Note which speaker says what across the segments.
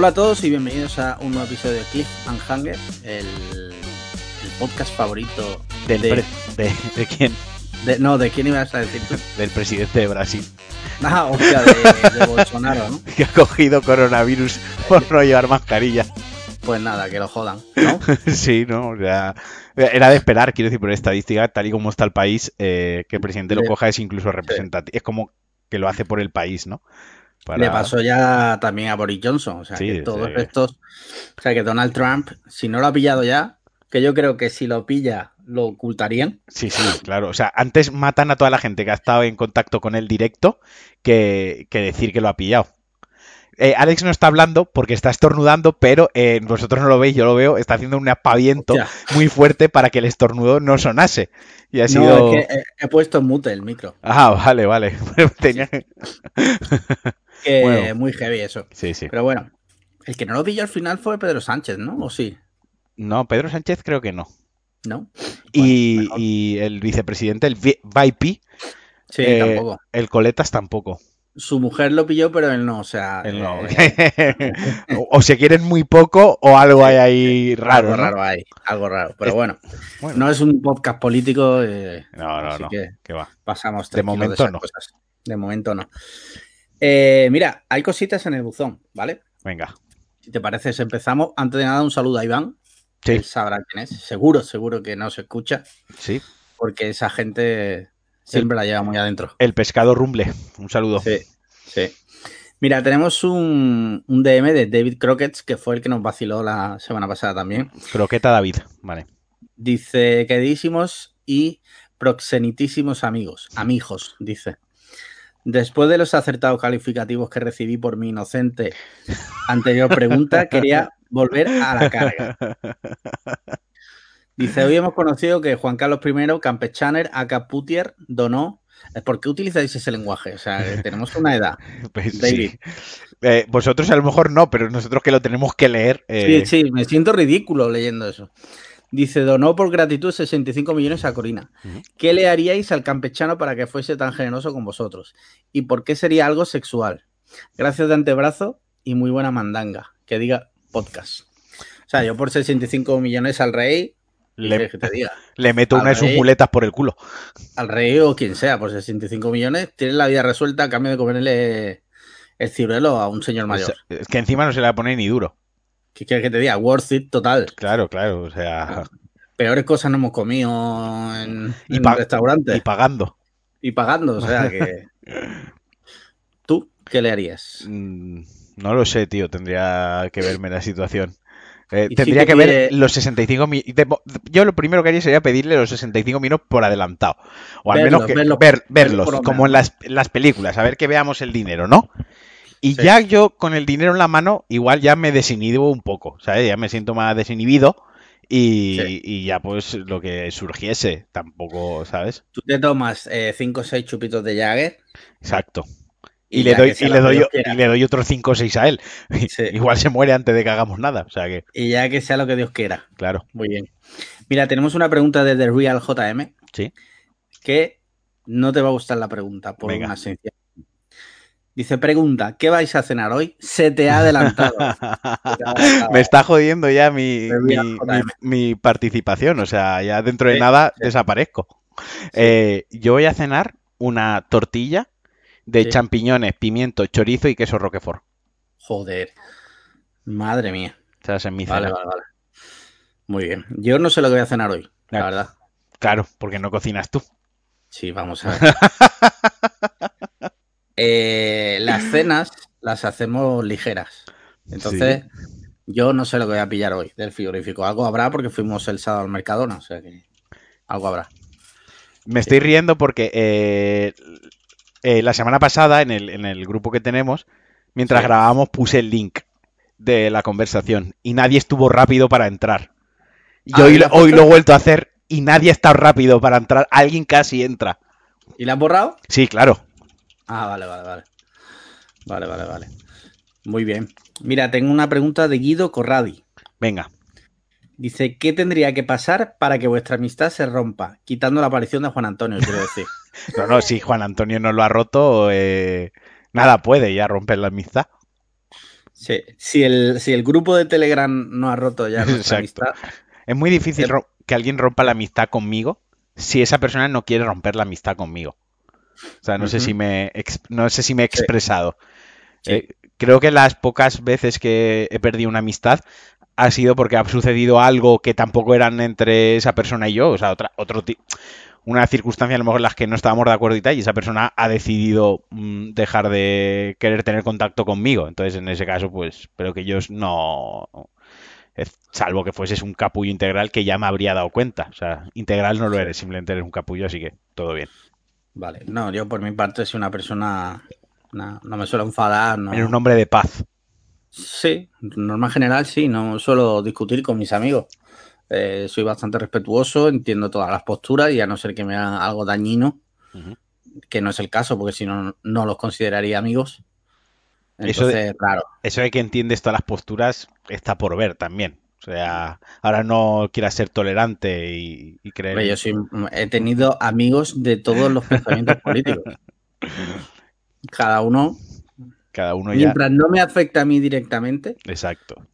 Speaker 1: Hola a todos y bienvenidos a un nuevo episodio de Cliff and Hanger, el, el podcast favorito
Speaker 2: Del
Speaker 1: de,
Speaker 2: de, ¿de quién?
Speaker 1: de- No, ¿de quién ibas a decir tú?
Speaker 2: Del presidente de Brasil,
Speaker 1: Ah, hostia, de, de Bolsonaro, ¿no?
Speaker 2: que ha cogido coronavirus por no llevar mascarilla.
Speaker 1: Pues nada, que lo jodan, ¿no?
Speaker 2: Sí, ¿no? O sea, era de esperar, quiero decir, por estadística, tal y como está el país, eh, que el presidente lo coja es incluso representativo. Es como que lo hace por el país, ¿no? Para-
Speaker 1: Le pasó ya también a Boris Johnson, o sea,
Speaker 2: Sí,
Speaker 1: que todos
Speaker 2: sí.
Speaker 1: estos... O sea, que Donald Trump, si no lo ha pillado ya, que yo creo que si lo pilla, lo ocultarían.
Speaker 2: Sí, sí, claro. O sea, antes matan a toda la gente que ha estado en contacto con él directo que, que decir que lo ha pillado. Eh, Alex no está hablando porque está estornudando, pero eh, vosotros no lo veis, yo lo veo, está haciendo un aspaviento
Speaker 1: Hostia.
Speaker 2: muy fuerte para que el estornudo no sonase. Y ha
Speaker 1: No,
Speaker 2: sido...
Speaker 1: es que he, he puesto en mute el micro.
Speaker 2: Ah, vale, vale. Tenía...
Speaker 1: Que
Speaker 2: Bueno.
Speaker 1: muy heavy eso.
Speaker 2: Sí, sí.
Speaker 1: Pero bueno, el que no lo pilló al final fue Pedro Sánchez, ¿no? ¿O sí?
Speaker 2: No, Pedro Sánchez creo que no.
Speaker 1: ¿No?
Speaker 2: Y, y el vicepresidente, el vi- VIP,
Speaker 1: Sí,
Speaker 2: eh,
Speaker 1: tampoco.
Speaker 2: el Coletas tampoco.
Speaker 1: Su mujer lo pilló, pero él no, o sea...
Speaker 2: Él no.
Speaker 1: eh,
Speaker 2: o, o se quieren muy poco o algo hay ahí raro.
Speaker 1: algo
Speaker 2: ¿no?
Speaker 1: raro hay, algo raro. Pero bueno,
Speaker 2: Bueno.
Speaker 1: no es un podcast político, eh,
Speaker 2: No, no,
Speaker 1: así
Speaker 2: no.
Speaker 1: que
Speaker 2: que va.
Speaker 1: pasamos
Speaker 2: De momento
Speaker 1: esas
Speaker 2: no.
Speaker 1: cosas. De momento no. Eh, mira, hay cositas en el buzón, ¿vale?
Speaker 2: Venga.
Speaker 1: Si te parece, empezamos. Antes de nada, un saludo a Iván.
Speaker 2: Sí.
Speaker 1: Él sabrá quién es. Seguro, seguro que no se escucha,
Speaker 2: Sí.
Speaker 1: porque esa gente siempre la lleva muy adentro.
Speaker 2: El pescado rumble. Un saludo.
Speaker 1: Sí, sí. Mira, tenemos un, un DM de David Crockett, que fue el que nos vaciló la semana pasada también.
Speaker 2: Croqueta David. Vale.
Speaker 1: Dice, queridísimos y proxenitísimos amigos, amigos, dice. Después de los acertados calificativos que recibí por mi inocente anterior pregunta, quería volver a la carga. Dice, hoy hemos conocido que Juan Carlos I, campechaner, acá Putier, donó... ¿Por qué utilizáis ese lenguaje? O sea, eh, tenemos una edad.
Speaker 2: Pues,
Speaker 1: David.
Speaker 2: sí. Eh, vosotros a lo mejor no, pero nosotros que lo tenemos que leer. eh,
Speaker 1: Sí, sí, me siento ridículo leyendo eso. Dice, donó por gratitud 65 millones a Corina. ¿Qué le haríais al campechano para que fuese tan generoso con vosotros? ¿Y por qué sería algo sexual? Gracias de antebrazo y muy buena mandanga. Que diga podcast. O sea, yo por 65 millones al rey,
Speaker 2: Le-
Speaker 1: le, que te diga,
Speaker 2: Le meto
Speaker 1: Al
Speaker 2: una de sus muletas por el culo.
Speaker 1: al rey o quien sea, por 65 millones, tienes la vida resuelta a cambio de comerle el ciruelo a un señor mayor.
Speaker 2: Es, es que encima no se le va a poner ni duro.
Speaker 1: ¿Qué quieres que te diga? Worth it total.
Speaker 2: Claro, claro. O sea.
Speaker 1: Peores cosas no hemos comido en,
Speaker 2: Y
Speaker 1: en
Speaker 2: pa-
Speaker 1: restaurantes.
Speaker 2: Y pagando.
Speaker 1: y pagando, o sea que. ¿Tú qué le harías?
Speaker 2: Mm, No lo sé, tío. Tendría que verme la situación. Eh, tendría
Speaker 1: que
Speaker 2: ver los 65 minutos. Yo lo primero que haría sería pedirle los 65 minutos por adelantado. O al
Speaker 1: Verlos,
Speaker 2: menos que
Speaker 1: verlos,
Speaker 2: ver-
Speaker 1: verlos
Speaker 2: como en las, en las películas, a ver que veamos el dinero, ¿no? Y
Speaker 1: Sí.
Speaker 2: ya yo con el dinero en la mano, igual ya me desinhibo un poco, ¿sabes? Ya me siento más desinhibido y,
Speaker 1: Sí.
Speaker 2: y ya pues lo que surgiese, tampoco, ¿sabes?
Speaker 1: Tú te tomas 5 o 6 chupitos de Jagger
Speaker 2: Exacto.
Speaker 1: y,
Speaker 2: Y, le doy, y, le doy, y le doy otros 5 o 6 a él.
Speaker 1: Sí.
Speaker 2: Igual se muere antes de que hagamos nada. O sea que,
Speaker 1: Y ya que sea lo que Dios quiera.
Speaker 2: claro.
Speaker 1: Muy bien. Mira, tenemos una pregunta de The Real JM
Speaker 2: Sí.
Speaker 1: que no te va a gustar la pregunta por
Speaker 2: Venga.
Speaker 1: una sencilla. Dice, pregunta, ¿qué vais a cenar hoy? Se te ha adelantado.
Speaker 2: Me está jodiendo ya mi, mi, participación. O sea, ya dentro de
Speaker 1: Sí,
Speaker 2: nada
Speaker 1: sí.
Speaker 2: desaparezco. Eh, yo voy a cenar una tortilla de champiñones, pimiento, chorizo y queso roquefort.
Speaker 1: Joder. Madre mía.
Speaker 2: O sea, mi
Speaker 1: Vale,
Speaker 2: cena.
Speaker 1: vale, vale. Muy bien. Yo no sé lo que voy a cenar hoy, la verdad.
Speaker 2: Claro, porque no cocinas tú.
Speaker 1: Sí, vamos a ver. Eh, las cenas las hacemos ligeras. Entonces, yo no sé lo que voy a pillar hoy del frigorífico. Algo habrá porque fuimos el sábado al Mercadona, o sea que algo habrá.
Speaker 2: Me estoy riendo porque eh, eh, la semana pasada en el, en el grupo que tenemos, mientras
Speaker 1: Sí.
Speaker 2: grabábamos, puse el link de la conversación y nadie estuvo rápido para entrar. Y
Speaker 1: Ah,
Speaker 2: hoy,
Speaker 1: ¿y
Speaker 2: hoy
Speaker 1: puesto?
Speaker 2: lo he vuelto a hacer y nadie está rápido para entrar. Alguien casi entra.
Speaker 1: ¿Y la has borrado?
Speaker 2: Sí, claro.
Speaker 1: Ah, vale, vale, vale. Vale, vale, vale. Muy bien. Mira, tengo una pregunta de Guido Corradi.
Speaker 2: Venga.
Speaker 1: Dice, ¿qué tendría que pasar para que vuestra amistad se rompa? Quitando la aparición de Juan Antonio, quiero decir.
Speaker 2: No, no, si Juan Antonio no lo ha roto, eh, nada puede ya romper la amistad.
Speaker 1: Sí, si el, si el grupo de Telegram no ha roto ya nuestra amistad,
Speaker 2: Es muy difícil que alguien rompa la amistad conmigo si esa persona no quiere romper la amistad conmigo. O sea, no sé si me no sé si me he expresado.
Speaker 1: Sí.
Speaker 2: Eh, creo que las pocas veces que he perdido una amistad ha sido porque ha sucedido algo que tampoco eran entre esa persona y yo, o sea, otra, otro una circunstancia a lo mejor en las que no estábamos de acuerdo y tal, y esa persona ha decidido mm, dejar de querer tener contacto conmigo. Entonces, en ese caso, pues, pero que yo no, es- salvo que fueses un capullo integral que ya me habría dado cuenta. O sea, integral no lo eres, simplemente eres un capullo, así que todo bien.
Speaker 1: Vale. No, yo por mi parte soy una persona. na- no me suelo enfadar. No.
Speaker 2: Eres un hombre de paz.
Speaker 1: Sí, norma general sí, no suelo discutir con mis amigos. Eh, soy bastante respetuoso, entiendo todas las posturas y a no ser que me hagan algo dañino, que no es el caso, porque si no, no los consideraría amigos.
Speaker 2: Eso de-
Speaker 1: Entonces, claro,
Speaker 2: Eso de que entiendes todas las posturas está por ver también. O sea, ahora no quieras ser tolerante y, y creer.
Speaker 1: yo soy, he tenido amigos de todos los pensamientos políticos. Cada uno,
Speaker 2: Cada uno ya.
Speaker 1: mientras no me afecta a mí directamente,
Speaker 2: Exacto.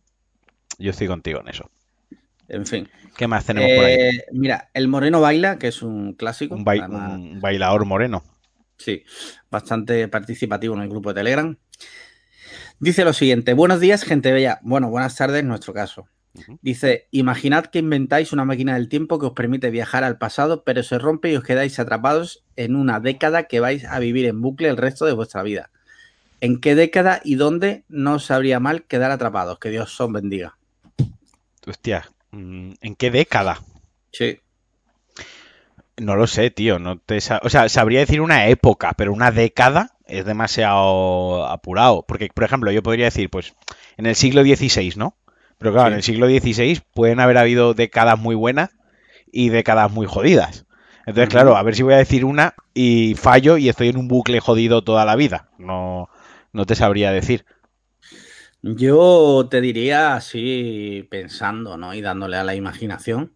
Speaker 2: Yo estoy contigo en eso.
Speaker 1: en fin.
Speaker 2: ¿Qué más tenemos por ahí?
Speaker 1: Eh, mira, El Moreno Baila, que es un clásico.
Speaker 2: Un,
Speaker 1: además-
Speaker 2: un bailador moreno.
Speaker 1: Sí, bastante participativo en el grupo de Telegram. Dice lo siguiente: Buenos días, gente bella. Bueno, buenas tardes en nuestro caso. Dice: Imaginad que inventáis una máquina del tiempo que os permite viajar al pasado, pero se rompe y os quedáis atrapados en una década que vais a vivir en bucle el resto de vuestra vida. ¿En qué década y dónde no os sabría mal quedar atrapados? Que Dios os bendiga.
Speaker 2: Hostia, mm, ¿en qué década?
Speaker 1: Sí.
Speaker 2: No lo sé, tío. No te o sea, sabría decir una época, pero una década es demasiado apurado. Porque, por ejemplo, yo podría decir, pues, en el siglo XVI, ¿no? Pero claro,
Speaker 1: Sí.
Speaker 2: en el siglo XVI pueden haber habido décadas muy buenas y décadas muy jodidas. Entonces, claro, a ver si voy a decir una y fallo y estoy en un bucle jodido toda la vida. No, no te sabría decir.
Speaker 1: Yo te diría así pensando, ¿no? Y dándole a la imaginación,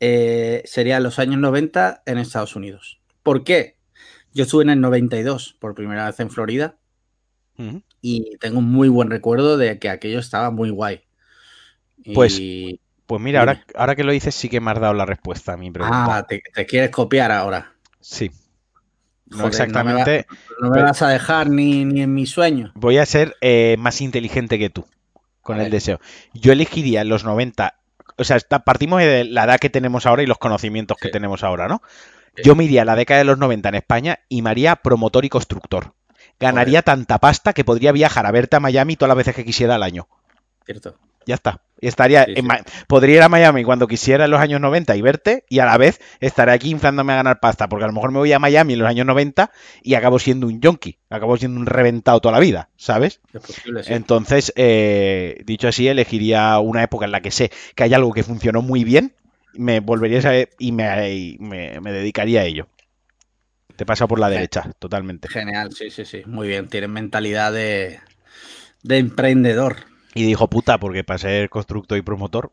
Speaker 1: eh, sería los años 90 en Estados Unidos. ¿Por qué? Yo estuve en el 92 por primera vez en Florida y tengo un muy buen recuerdo de que aquello estaba muy guay. Y-
Speaker 2: Pues, Pues mira, ahora, ahora que lo dices sí que me has dado la respuesta a mi pregunta.
Speaker 1: ah, te, te quieres copiar ahora.
Speaker 2: Sí. No
Speaker 1: Joder,
Speaker 2: exactamente.
Speaker 1: No me,
Speaker 2: pero-
Speaker 1: vas a dejar ni, ni en mi sueño.
Speaker 2: Voy a ser eh, más inteligente que tú con el deseo. Yo elegiría en los 90. O sea, partimos de la edad que tenemos ahora y los conocimientos que tenemos ahora, ¿no?
Speaker 1: Sí.
Speaker 2: Yo me iría a la década de los 90 en España y me haría promotor y constructor. Ganaría tanta pasta que podría viajar a verte a Miami todas las veces que quisiera al año.
Speaker 1: Cierto.
Speaker 2: Ya está. Y estaría
Speaker 1: Sí,
Speaker 2: en
Speaker 1: sí.
Speaker 2: Podría ir a Miami cuando quisiera en los años 90 y verte, y a la vez estaré aquí inflándome a ganar pasta, porque a lo mejor me voy a Miami en los años 90 y acabo siendo un yonki, acabo siendo un reventado toda la vida, ¿sabes?
Speaker 1: Es posible, sí.
Speaker 2: Entonces, eh, dicho así, elegiría una época en la que sé que hay algo que funcionó muy bien, me volvería a saber y me, y me- me dedicaría a ello. Te pasa por la derecha, totalmente.
Speaker 1: Genial, sí, sí, sí. Muy bien. Tienes mentalidad de, de emprendedor.
Speaker 2: Y dijo puta, porque para ser constructor y promotor,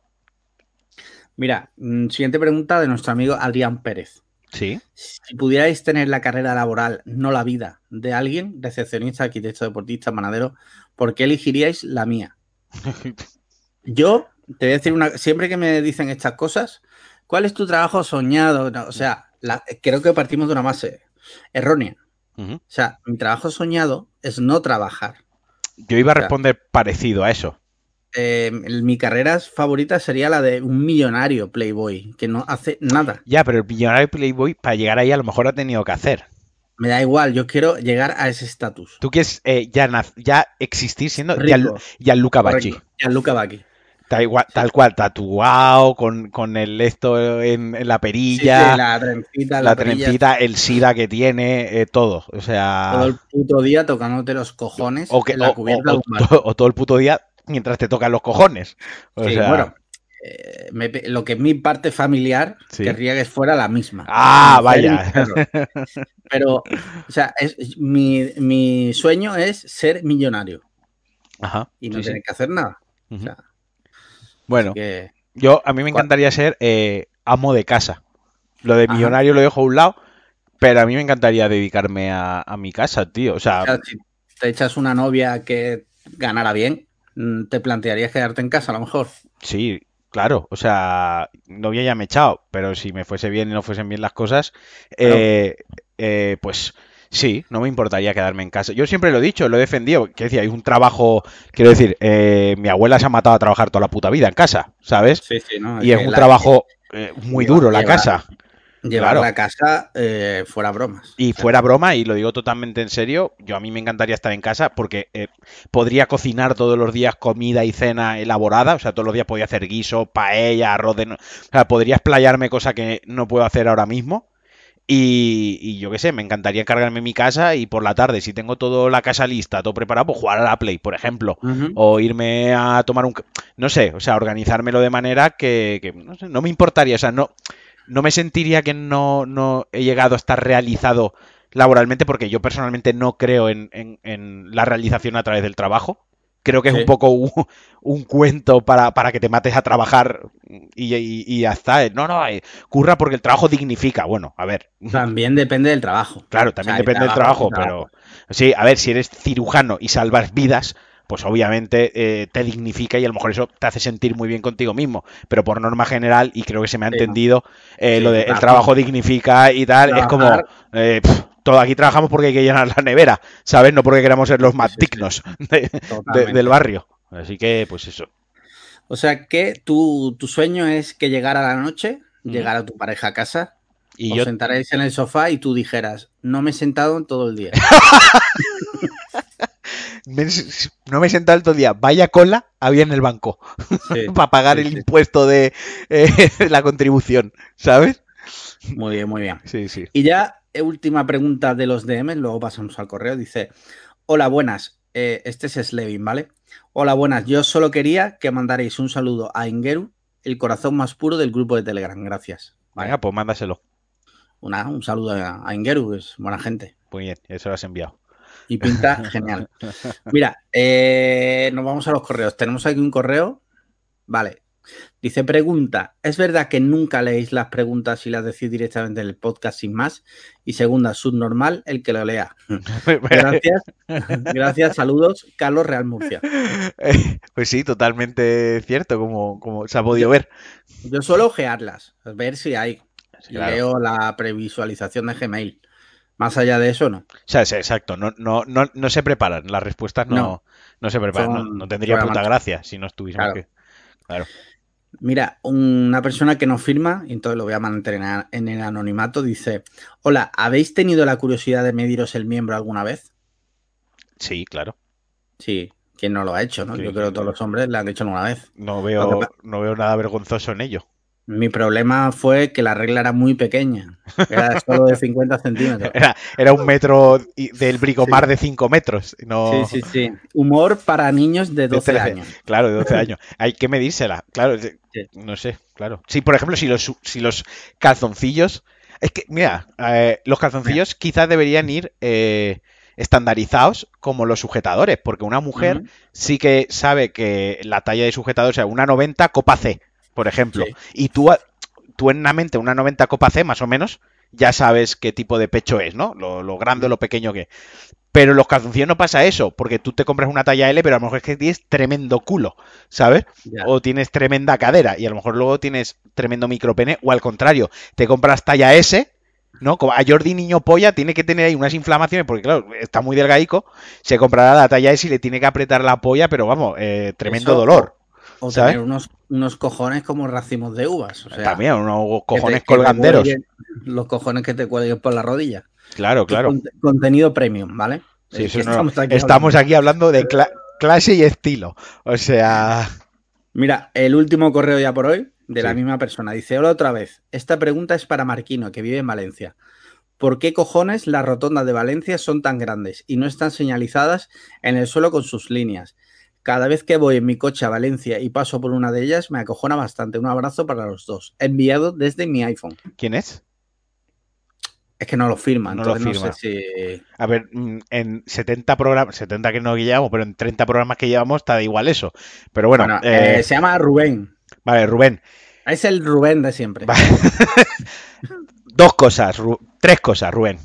Speaker 1: Mira, mm, siguiente pregunta de nuestro amigo Adrián Pérez.
Speaker 2: sí.
Speaker 1: Si pudierais tener la carrera laboral, no la vida, de alguien, recepcionista, arquitecto, deportista, manadero, ¿por qué elegiríais la mía? Yo te voy a decir una, siempre que me dicen estas cosas, ¿cuál es tu trabajo soñado? No, o sea, la- creo que partimos de una base errónea. O sea, mi trabajo soñado es no trabajar.
Speaker 2: Yo iba a responder parecido a eso.
Speaker 1: Eh, mi carrera favorita sería la de un millonario playboy que no hace nada.
Speaker 2: Ya, pero el millonario Playboy, para llegar ahí, a lo mejor ha tenido que hacer.
Speaker 1: Me da igual, yo quiero llegar a ese estatus.
Speaker 2: Tú quieres eh, ya, existir siendo Gianluca.
Speaker 1: Correcto. Gianluca Bacchi.
Speaker 2: Tal, cual, tatuado, con, con el esto en, en la perilla,
Speaker 1: sí, la trencita,
Speaker 2: la, trencita, el SIDA que tiene, eh, todo. O sea,
Speaker 1: todo el puto día tocándote los cojones
Speaker 2: o, que,
Speaker 1: en la
Speaker 2: o-
Speaker 1: cubierta
Speaker 2: o- o to- todo el puto día mientras te tocan los cojones. O
Speaker 1: Sí,
Speaker 2: sea,
Speaker 1: bueno, eh, me lo que es mi parte familiar querría que fuera la misma.
Speaker 2: Ah, vaya.
Speaker 1: Pero, o sea, es- mi, mi sueño es ser millonario
Speaker 2: Ajá,
Speaker 1: y no tener que hacer nada. O sea,
Speaker 2: Bueno,
Speaker 1: que
Speaker 2: yo a mí me encantaría ser eh, amo de casa. Lo de
Speaker 1: Ajá.
Speaker 2: millonario lo dejo a un lado, pero a mí me encantaría dedicarme a, a mi casa, tío. O sea,
Speaker 1: o sea, si te echas una novia que ganara bien, mm, ¿te plantearías quedarte en casa a lo mejor?
Speaker 2: Sí, claro. O sea, novia ya me he echado, pero si me fuese bien y no fuesen bien las cosas, eh, eh, pues sí, no me importaría quedarme en casa. Yo siempre lo he dicho, lo he defendido. Que decía, hay un trabajo, quiero decir, eh, mi abuela se ha matado a trabajar toda la puta vida en casa, ¿sabes?
Speaker 1: Sí, sí, no.
Speaker 2: Y es un
Speaker 1: la-
Speaker 2: trabajo eh, muy duro, la casa.
Speaker 1: Llevar
Speaker 2: claro.
Speaker 1: la casa eh, fuera bromas.
Speaker 2: Y fuera broma, y lo digo totalmente en serio, yo a mí me encantaría estar en casa porque eh, podría cocinar todos los días comida y cena elaborada, o sea, todos los días podría hacer guiso, paella, arroz de... no- O sea, podría explayarme cosa que no puedo hacer ahora mismo. Y, y yo qué sé, me encantaría encargarme mi casa y por la tarde, si tengo toda la casa lista, todo preparado, pues jugar a la Play, por ejemplo. O irme a tomar un... No sé, o sea, organizármelo de manera que, que, no, sé, no me importaría, o sea, no, no me sentiría que no, no he llegado a estar realizado laboralmente porque yo personalmente no creo en, en- en la realización a través del trabajo. Creo que es un poco un, un cuento para, para que te mates a trabajar y, y- y ya está. No, no, eh, curra porque el trabajo dignifica. Bueno, a ver,
Speaker 1: También depende del trabajo.
Speaker 2: Claro, también
Speaker 1: O sea, hay
Speaker 2: depende del
Speaker 1: trabajo.
Speaker 2: pero sí, a ver, si eres cirujano y salvas vidas, pues obviamente eh, te dignifica y a lo mejor eso te hace sentir muy bien contigo mismo. Pero por norma general, y creo que se me ha entendido, eh,
Speaker 1: Sí,
Speaker 2: lo de el
Speaker 1: trabajo.
Speaker 2: dignifica y tal, es como, eh, todo aquí trabajamos porque hay que llenar la nevera, ¿sabes? No porque queramos ser los más
Speaker 1: Sí, sí, sí.
Speaker 2: dignos de- de-
Speaker 1: Totalmente.
Speaker 2: del barrio. Así que, pues eso.
Speaker 1: O sea que tu, tu sueño es que llegara la noche,
Speaker 2: Ujú.
Speaker 1: llegara tu pareja a casa,
Speaker 2: Y
Speaker 1: os
Speaker 2: yo,
Speaker 1: sentaréis en el sofá y tú dijeras, no me he sentado en todo el día.
Speaker 2: me- no me he sentado todo el día, vaya cola había en el banco.
Speaker 1: Sí,
Speaker 2: para pagar
Speaker 1: sí,
Speaker 2: el
Speaker 1: sí.
Speaker 2: impuesto de eh, la contribución, ¿sabes?
Speaker 1: Muy bien, muy bien.
Speaker 2: Sí, sí.
Speaker 1: Y ya, eh, última pregunta de los DM, luego pasamos al correo. Dice: Hola, buenas. Eh, este es Slevin, ¿vale? Hola, buenas. Yo solo quería que mandaréis un saludo a Ingeru, el corazón más puro del grupo de Telegram. Gracias. Vale.
Speaker 2: Venga, pues mándaselo.
Speaker 1: Una- un saludo a, a Ingeru, que es buena gente.
Speaker 2: Muy bien, eso lo has enviado.
Speaker 1: Y pinta genial. Mira, eh, nos vamos a los correos. Tenemos aquí un correo. Vale. Dice pregunta, ¿es verdad que nunca leéis las preguntas y las decís directamente en el podcast sin más? Y segunda, subnormal, el que lo lea. Gracias, gracias, saludos, Carlos Real Murcia.
Speaker 2: pues sí, totalmente cierto, como, como se ha podido ver.
Speaker 1: Yo suelo ojearlas, ver si hay.
Speaker 2: Claro.
Speaker 1: leo la previsualización de Gmail. Más allá de eso, no.
Speaker 2: O sea, es exacto, no, no, no, no se preparan, las respuestas no, no.
Speaker 1: No.
Speaker 2: se preparan, no,
Speaker 1: Son
Speaker 2: no tendría puta gracia si no estuviésemos
Speaker 1: Claro.
Speaker 2: que... Claro.
Speaker 1: Mira, una persona que nos firma, y entonces lo voy a mantener en el anonimato, dice, hola, ¿habéis tenido la curiosidad de mediros el miembro alguna vez?
Speaker 2: Sí, claro.
Speaker 1: Sí, ¿quién no lo ha hecho? ¿no?
Speaker 2: Sí,
Speaker 1: Yo creo que todos los hombres lo han hecho alguna vez.
Speaker 2: No veo, no veo nada vergonzoso en ello.
Speaker 1: Mi problema fue que la regla era muy pequeña, era solo de 50 centímetros.
Speaker 2: Era, era un metro del bricomar de 5 metros. No...
Speaker 1: Sí, sí, sí. Humor para niños de 12
Speaker 2: 13.
Speaker 1: años.
Speaker 2: Claro, de 12 años. Hay que medírsela. Claro,
Speaker 1: Sí.
Speaker 2: no sé, claro. Sí, por ejemplo, si los, si los calzoncillos. Es que, mira, eh, los calzoncillos quizás deberían ir eh, estandarizados como los sujetadores, porque una mujer sí que sabe que la talla de sujetador, o sea, una 90 copa C, por ejemplo.
Speaker 1: Sí.
Speaker 2: Y tú, tú en la mente, una 90 copa C, más o menos, ya sabes qué tipo de pecho es, ¿no? Lo, lo grande o lo pequeño que. Pero en los calzoncillos no pasa eso, porque tú te compras una talla L, pero a lo mejor es que tienes tremendo culo, ¿sabes? O tienes tremenda cadera y a lo mejor luego tienes tremendo micropene, o al contrario, te compras talla S, ¿no? Como a Jordi Niño Polla tiene que tener ahí unas inflamaciones, porque claro, está muy delgadico, se comprará la talla S y le tiene que apretar la polla, pero vamos, eh, tremendo
Speaker 1: Eso,
Speaker 2: dolor.
Speaker 1: O
Speaker 2: ¿sabes?
Speaker 1: tener unos, unos cojones como racimos de uvas. O sea,
Speaker 2: También, unos cojones
Speaker 1: te
Speaker 2: colganderos.
Speaker 1: cuelguen- los cojones que te cuelguen por la rodilla.
Speaker 2: Claro, claro.
Speaker 1: Con- contenido premium, ¿vale?
Speaker 2: Sí, no-
Speaker 1: estamos aquí
Speaker 2: estamos
Speaker 1: hablando.
Speaker 2: aquí hablando de cla- clase y estilo. O sea,
Speaker 1: Mira, el último correo ya por hoy, de la
Speaker 2: Sí.
Speaker 1: misma persona. Dice, hola otra vez. Esta pregunta es para Marquino, que vive en Valencia. ¿Por qué cojones las rotondas de Valencia son tan grandes y no están señalizadas en el suelo con sus líneas? Cada vez que voy en mi coche a Valencia y paso por una de ellas, me acojona bastante. Un abrazo para los dos. Enviado desde mi iPhone.
Speaker 2: ¿quién es?
Speaker 1: Es que no lo firma,
Speaker 2: No lo
Speaker 1: entonces no, sé si...
Speaker 2: A ver, mm, en 70 programas, 70 que no llevamos, pero en 30 programas que llevamos está igual eso. Pero bueno,
Speaker 1: Bueno,
Speaker 2: eh,
Speaker 1: eh, se llama Rubén.
Speaker 2: vale, Rubén.
Speaker 1: Es el Rubén de siempre.
Speaker 2: Dos cosas, Ru- tres cosas, Rubén.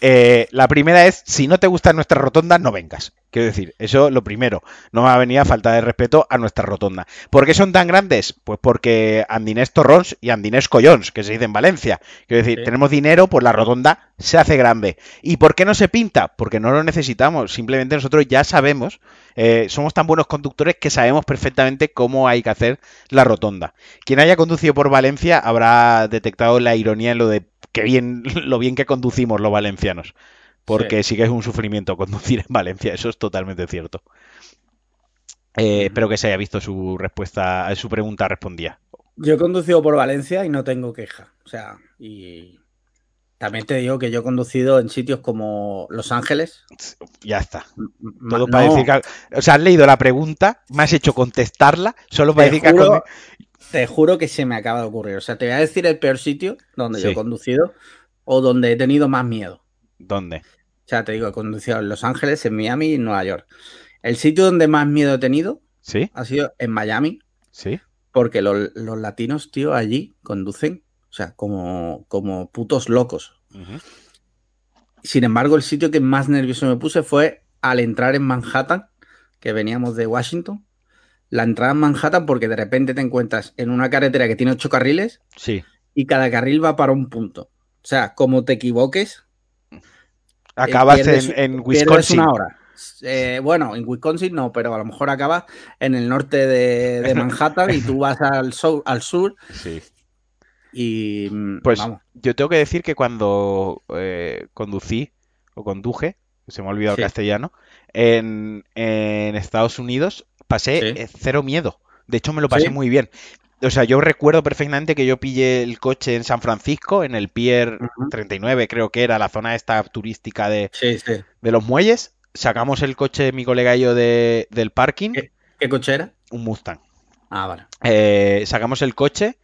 Speaker 2: Eh, la primera es, si no te gustan nuestras rotondas, no vengas. Quiero decir, eso lo primero. No me va a venir a falta de respeto a nuestra rotonda. ¿Por qué son tan grandes? Pues porque Andinés Torrons y Andinés Collons, que se dice en Valencia. Quiero decir,
Speaker 1: Sí.
Speaker 2: tenemos dinero, pues la rotonda se hace grande. ¿Y por qué no se pinta? Porque no lo necesitamos. Simplemente nosotros ya sabemos, eh, somos tan buenos conductores que sabemos perfectamente cómo hay que hacer la rotonda. Quien haya conducido por Valencia habrá detectado la ironía en lo de que bien, lo bien que conducimos los valencianos. Porque sí, que es un sufrimiento conducir en Valencia, eso es totalmente cierto. Eh. Espero que se haya visto su respuesta, su pregunta respondida.
Speaker 1: Yo he conducido por Valencia y no tengo queja. O sea, y también te digo que yo he conducido en sitios como Los Ángeles.
Speaker 2: Ya está. Todo para decir que. O sea, has leído la pregunta, me has hecho contestarla, solo para
Speaker 1: te
Speaker 2: decir que
Speaker 1: juro, te juro que se me acaba de ocurrir. O sea, te voy a decir el peor sitio donde yo he conducido o donde he tenido más miedo.
Speaker 2: ¿Dónde?
Speaker 1: O sea, te digo, he conducido en Los Ángeles, en Miami y en Nueva York. El sitio donde más miedo he tenido
Speaker 2: ¿Sí?
Speaker 1: ha sido en Miami,
Speaker 2: ¿Sí?
Speaker 1: porque los, los latinos, tío, allí conducen, o sea, como, como putos locos. Sin embargo, el sitio que más nervioso me puse fue al entrar en Manhattan, que veníamos de Washington. La entrada en Manhattan, porque de repente te encuentras en una carretera que tiene ocho carriles
Speaker 2: Sí.
Speaker 1: y cada carril va para un punto. O sea, como te equivoques,
Speaker 2: Acabas
Speaker 1: pierdes-
Speaker 2: en, Wisconsin.
Speaker 1: una hora. Eh, bueno, en Wisconsin no, pero a lo mejor acabas en el norte de, de Manhattan y tú vas al, sur- al sur
Speaker 2: Sí.
Speaker 1: y mm,
Speaker 2: Pues
Speaker 1: vamos.
Speaker 2: yo tengo que decir que cuando eh, conducí o conduje, se me ha olvidado
Speaker 1: Sí.
Speaker 2: el castellano, en, en Estados Unidos pasé
Speaker 1: Sí.
Speaker 2: cero miedo. De hecho, me lo pasé
Speaker 1: Sí.
Speaker 2: muy bien. O sea, yo recuerdo perfectamente que yo pillé el coche en San Francisco, en el Pier
Speaker 1: Ujú.
Speaker 2: 39, creo que era la zona esta turística de,
Speaker 1: Sí, sí.
Speaker 2: de los muelles. Sacamos el coche, mi colega y yo, de- del parking,
Speaker 1: ¿Qué? ¿Qué coche era?
Speaker 2: un Mustang.
Speaker 1: Ah, vale.
Speaker 2: Eh, sacamos el coche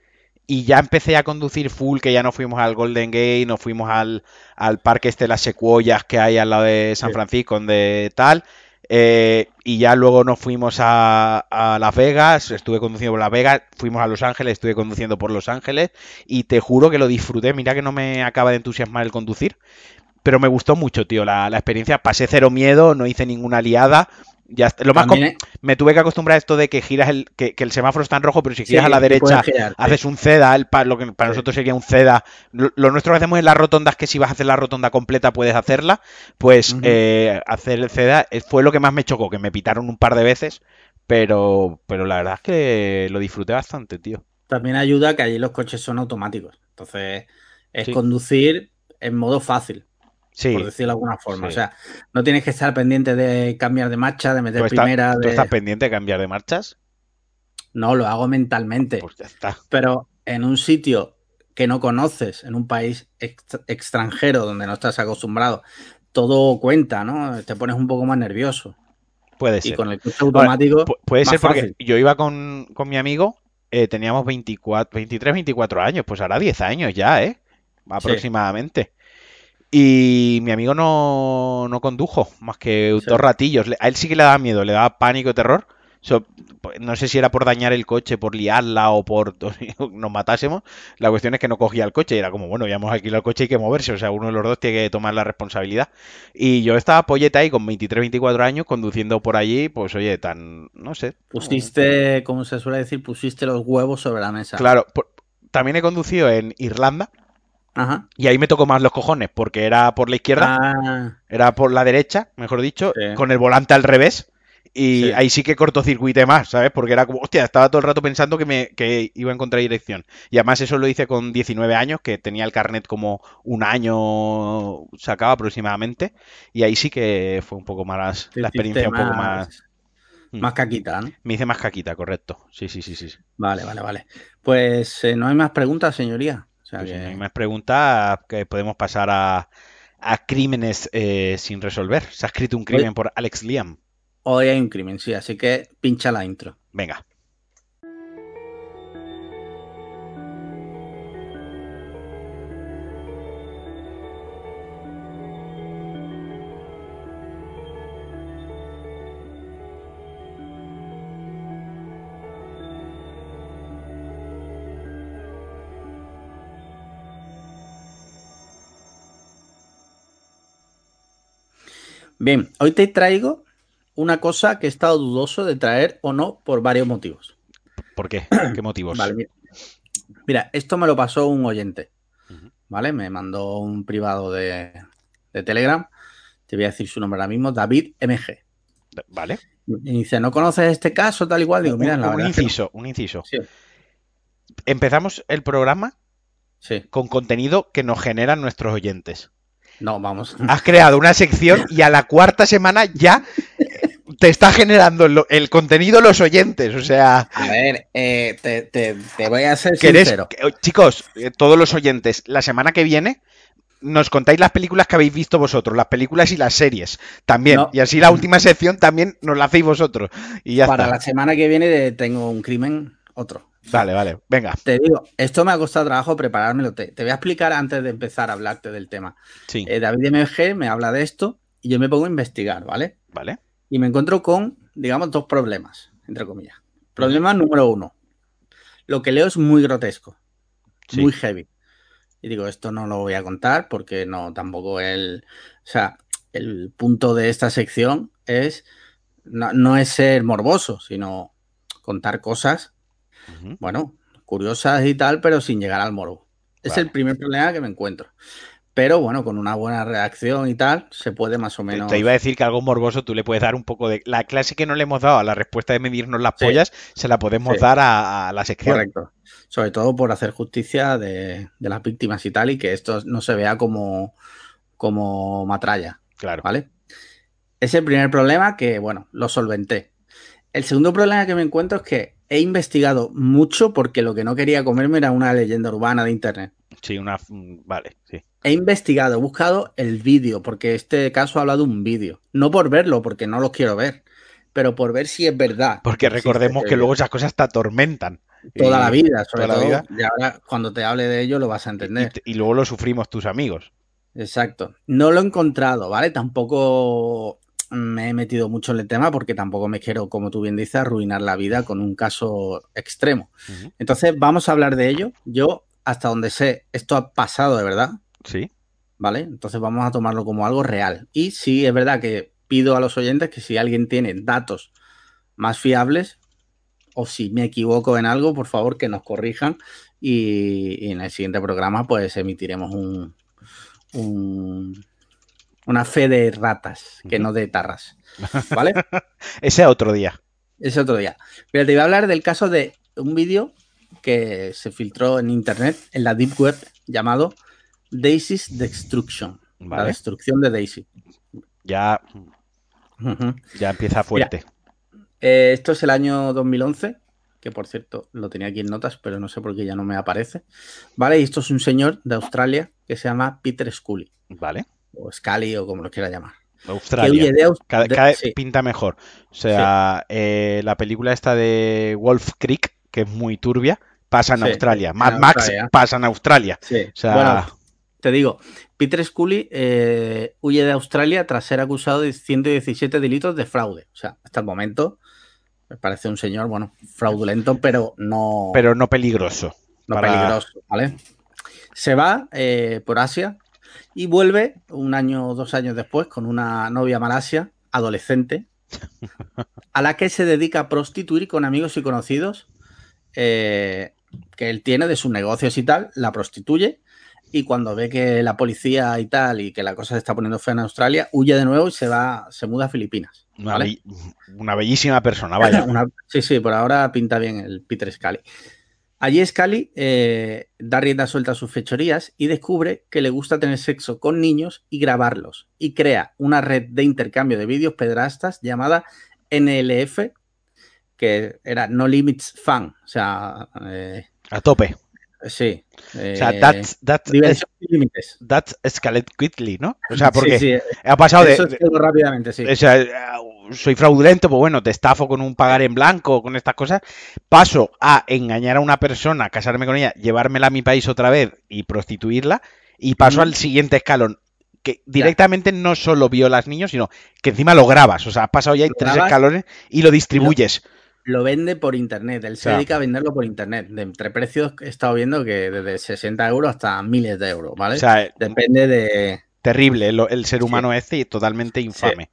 Speaker 2: y ya empecé a conducir full, que ya no fuimos al Golden Gate, no fuimos al, al parque este de las secuoyas que hay al lado de San
Speaker 1: Sí.
Speaker 2: Francisco, donde tal. Eh, y ya luego nos fuimos a, a Las Vegas, estuve conduciendo por Las Vegas, fuimos a Los Ángeles, estuve conduciendo por Los Ángeles y te juro que lo disfruté. Mira que no me acaba de entusiasmar el conducir, pero me gustó mucho, tío, la, la experiencia. Pasé cero miedo, no hice ninguna liada. Ya está. Lo más com- me tuve que acostumbrar a esto de que giras el, que, que el semáforo está en rojo, pero si
Speaker 1: sí,
Speaker 2: giras a la derecha haces un CEDA, el pa- lo que para
Speaker 1: Sí.
Speaker 2: nosotros sería un CEDA. Lo, lo nuestro que hacemos en las rotondas, que si vas a hacer la rotonda completa puedes hacerla, pues eh, hacer el CEDA eh, fue lo que más me chocó, que me pitaron un par de veces, pero, pero la verdad es que lo disfruté bastante, tío.
Speaker 1: También ayuda que allí los coches son automáticos. Entonces, es
Speaker 2: Sí.
Speaker 1: conducir en modo fácil,
Speaker 2: Sí,
Speaker 1: por decirlo de alguna forma.
Speaker 2: sí.
Speaker 1: O sea, no tienes que estar pendiente de cambiar de marcha, de meter
Speaker 2: ¿Tú, estás-
Speaker 1: primera.
Speaker 2: tú estás pendiente de cambiar de marchas?
Speaker 1: No, lo hago mentalmente.
Speaker 2: Pues ya está.
Speaker 1: Pero en un sitio que no conoces, en un país ex- extranjero donde no estás acostumbrado, todo cuenta, ¿no? Te pones un poco más nervioso.
Speaker 2: Puede
Speaker 1: Y
Speaker 2: ser.
Speaker 1: con el coche automático.
Speaker 2: Pu- puede
Speaker 1: más
Speaker 2: ser porque
Speaker 1: fácil.
Speaker 2: yo iba con, con mi amigo, eh, teníamos 24, 23, 24 años, pues ahora 10 años ya, ¿eh? Aproximadamente. Y mi amigo no, no condujo más que
Speaker 1: Sí.
Speaker 2: dos ratillos. A él sí que le daba miedo, le daba pánico, terror. So, pues, no sé si era por dañar el coche, por liarla o por nos matásemos. La cuestión es que no cogía el coche y era como, bueno, ya hemos alquilado el coche, hay que moverse. O sea, uno de los dos tiene que tomar la responsabilidad. Y yo estaba polleta ahí con 23, 24 años conduciendo por allí, pues oye, tan, no sé.
Speaker 1: Pusiste, como se suele decir, pusiste los huevos sobre la mesa.
Speaker 2: Claro, por- también he conducido en Irlanda
Speaker 1: Ajá.
Speaker 2: y ahí me tocó más los cojones porque era por la izquierda,
Speaker 1: Ah,
Speaker 2: era por la derecha, mejor dicho,
Speaker 1: Sí.
Speaker 2: con el volante al revés. Y
Speaker 1: Sí.
Speaker 2: ahí sí que cortocircuité más, ¿sabes? Porque era como, hostia, estaba todo el rato pensando que me que iba en contradirección. Y además eso lo hice con 19 años, que tenía el carnet como un año sacado aproximadamente. Y ahí sí que fue un poco más, la experiencia un poco más... Mm.
Speaker 1: Más caquita, ¿no?
Speaker 2: Me hice más caquita, correcto. Sí, sí, sí, sí. sí.
Speaker 1: Vale, vale, vale. Pues eh, no hay más preguntas, señoría. Sea
Speaker 2: Pues si
Speaker 1: que-
Speaker 2: no hay más preguntas, que podemos pasar a, a crímenes eh, sin resolver. Se ha escrito un crimen por Alex Liam.
Speaker 1: Hoy hay un crimen, sí, así que pincha la intro.
Speaker 2: Venga.
Speaker 1: Bien, hoy te traigo una cosa que he estado dudoso de traer o no por varios motivos.
Speaker 2: ¿Por qué? ¿Qué motivos?
Speaker 1: Vale, mira. Mira, esto me lo pasó un oyente, ¿vale? Me mandó un privado de, de Telegram. Te voy a decir su nombre ahora mismo, David MG.
Speaker 2: Vale.
Speaker 1: Y dice, ¿no conoces este caso tal igual? Digo, mira,
Speaker 2: un,
Speaker 1: la
Speaker 2: un
Speaker 1: verdad es que no".
Speaker 2: inciso, un inciso.
Speaker 1: Sí,
Speaker 2: Empezamos el programa
Speaker 1: sí.
Speaker 2: con contenido que nos generan nuestros oyentes.
Speaker 1: No, vamos.
Speaker 2: Has creado una sección y a la cuarta semana ya eh, te está generando el contenido los oyentes. O sea,
Speaker 1: A ver, eh, te, te- te voy a ser
Speaker 2: eres-
Speaker 1: sincero.
Speaker 2: que- oh, chicos, eh, todos los oyentes, la semana que viene nos contáis las películas que habéis visto vosotros, las películas y las series también.
Speaker 1: No.
Speaker 2: Y así la última sección también nos la hacéis vosotros. Y ya
Speaker 1: Para
Speaker 2: está.
Speaker 1: la semana que viene de- tengo un crimen, otro.
Speaker 2: Vale, vale. Venga.
Speaker 1: Te digo, esto me ha costado trabajo preparármelo. Te, te voy a explicar antes de empezar a hablarte del tema.
Speaker 2: Sí.
Speaker 1: Eh, David MG me habla de esto y yo me pongo a investigar, ¿vale?
Speaker 2: Vale.
Speaker 1: Y me encuentro con, digamos, dos problemas, entre comillas. Problema número uno. Lo que leo es muy grotesco,
Speaker 2: Sí.
Speaker 1: muy heavy. Y digo, esto no lo voy a contar porque no, tampoco el. O sea, el punto de esta sección es. No, no es ser morboso, sino contar cosas, Bueno, curiosas y tal, pero sin llegar al morbo. Es
Speaker 2: Vale.
Speaker 1: el primer problema que me encuentro. Pero bueno, con una buena reacción y tal, se puede más o menos.
Speaker 2: Te iba a decir que algo morboso tú le puedes dar un poco de... La clase que no le hemos dado a la respuesta de medirnos las
Speaker 1: Sí.
Speaker 2: pollas, se la podemos
Speaker 1: Sí.
Speaker 2: dar a, a la sección.
Speaker 1: Correcto. Sobre todo por hacer justicia de, de las víctimas y tal, y que esto no se vea como, como matralla,
Speaker 2: Claro.
Speaker 1: ¿vale? Es el primer problema que, bueno, lo solventé. El segundo problema que me encuentro es que he investigado mucho porque lo que no quería comerme era una leyenda urbana de internet.
Speaker 2: Sí, una... mm, Vale, sí.
Speaker 1: He investigado, he buscado el vídeo, porque este caso habla de un vídeo. No por verlo, porque no lo quiero ver, pero por ver si es verdad.
Speaker 2: Porque recordemos que luego esas cosas te atormentan.
Speaker 1: Toda
Speaker 2: Y-
Speaker 1: la vida, sobre
Speaker 2: toda la
Speaker 1: todo.
Speaker 2: vida.
Speaker 1: Y ahora, cuando te hable de ello, lo vas a
Speaker 2: Y,
Speaker 1: entender.
Speaker 2: y luego lo sufrimos tus amigos.
Speaker 1: Exacto. No lo he encontrado, ¿vale? Tampoco me he metido mucho en el tema porque tampoco me quiero, como tú bien dices, arruinar la vida con un caso extremo. Entonces, vamos a hablar de ello. Yo, hasta donde sé, esto ha pasado de verdad,
Speaker 2: Sí.
Speaker 1: ¿vale? Entonces vamos a tomarlo como algo real. Y sí, es verdad que pido a los oyentes que si alguien tiene datos más fiables o si me equivoco en algo, por favor que nos corrijan y, y en el siguiente programa pues emitiremos un, un- una fe de ratas, que no de tarras, ¿vale?
Speaker 2: Ese otro día.
Speaker 1: Ese otro día. Pero te voy a hablar del caso de un vídeo que se filtró en internet, en la Deep Web, llamado Daisy's Destruction. La destrucción de Daisy.
Speaker 2: Ya, ya empieza fuerte.
Speaker 1: Eh, esto es el año 2011, que por cierto lo tenía aquí en notas, pero no sé por qué ya no me aparece. Vale, y esto es un señor de Australia que se llama Peter Scully,
Speaker 2: Vale.
Speaker 1: O Scully, o como lo quiera llamar.
Speaker 2: Australia.
Speaker 1: de Aus-
Speaker 2: Cada, cada
Speaker 1: sí,
Speaker 2: pinta mejor. O sea, eh, la película esta de Wolf Creek, que es muy turbia, pasa en
Speaker 1: Sí,
Speaker 2: Australia.
Speaker 1: en
Speaker 2: Mad Max
Speaker 1: Australia.
Speaker 2: pasa en Australia. O sea,
Speaker 1: Bueno, te digo, Peter Scully eh, huye de Australia tras ser acusado de 117 delitos de fraude. O sea, hasta el momento me parece un señor, bueno, fraudulento, pero no,
Speaker 2: pero no peligroso.
Speaker 1: no
Speaker 2: para-
Speaker 1: peligroso, ¿vale? Se va eh, por Asia y vuelve un año o dos años después con una novia malasia, adolescente, a la que se dedica a prostituir con amigos y conocidos eh, que él tiene de sus negocios y tal, la prostituye y cuando ve que la policía y tal y que la cosa se está poniendo fea en Australia, huye de nuevo y se va, se muda a Filipinas.
Speaker 2: Una,
Speaker 1: ¿vale?
Speaker 2: be- una bellísima persona, vaya.
Speaker 1: Una- sí, sí, por ahora pinta bien el Peter Scully. Allí Scully eh, da rienda suelta a sus fechorías y descubre que le gusta tener sexo con niños y grabarlos. Y crea una red de intercambio de vídeos pedrastas llamada NLF, que era No Limits Fan. O sea, eh,
Speaker 2: A tope.
Speaker 1: Sí.
Speaker 2: O sea,
Speaker 1: eh,
Speaker 2: that's, that's,
Speaker 1: límites.
Speaker 2: that's escalate quickly, ¿no? O sea, porque
Speaker 1: Sí, sí,
Speaker 2: ha pasado de,
Speaker 1: eso rápidamente, sí.
Speaker 2: O sea, soy fraudulento, pues bueno, te estafo con un pagar en blanco, con estas cosas. Paso a engañar a una persona, casarme con ella, llevármela a mi país otra vez y prostituirla. Y paso al siguiente escalón. Que directamente no solo violas niños, sino que encima lo grabas. O sea, has pasado ya tres escalones y lo distribuyes.
Speaker 1: Lo vende por internet. Él se
Speaker 2: Claro.
Speaker 1: dedica a venderlo por internet. De entre precios he estado viendo que desde 60 euros hasta miles de euros, ¿vale?
Speaker 2: O sea,
Speaker 1: Depende de.
Speaker 2: terrible el, el ser humano este y totalmente infame.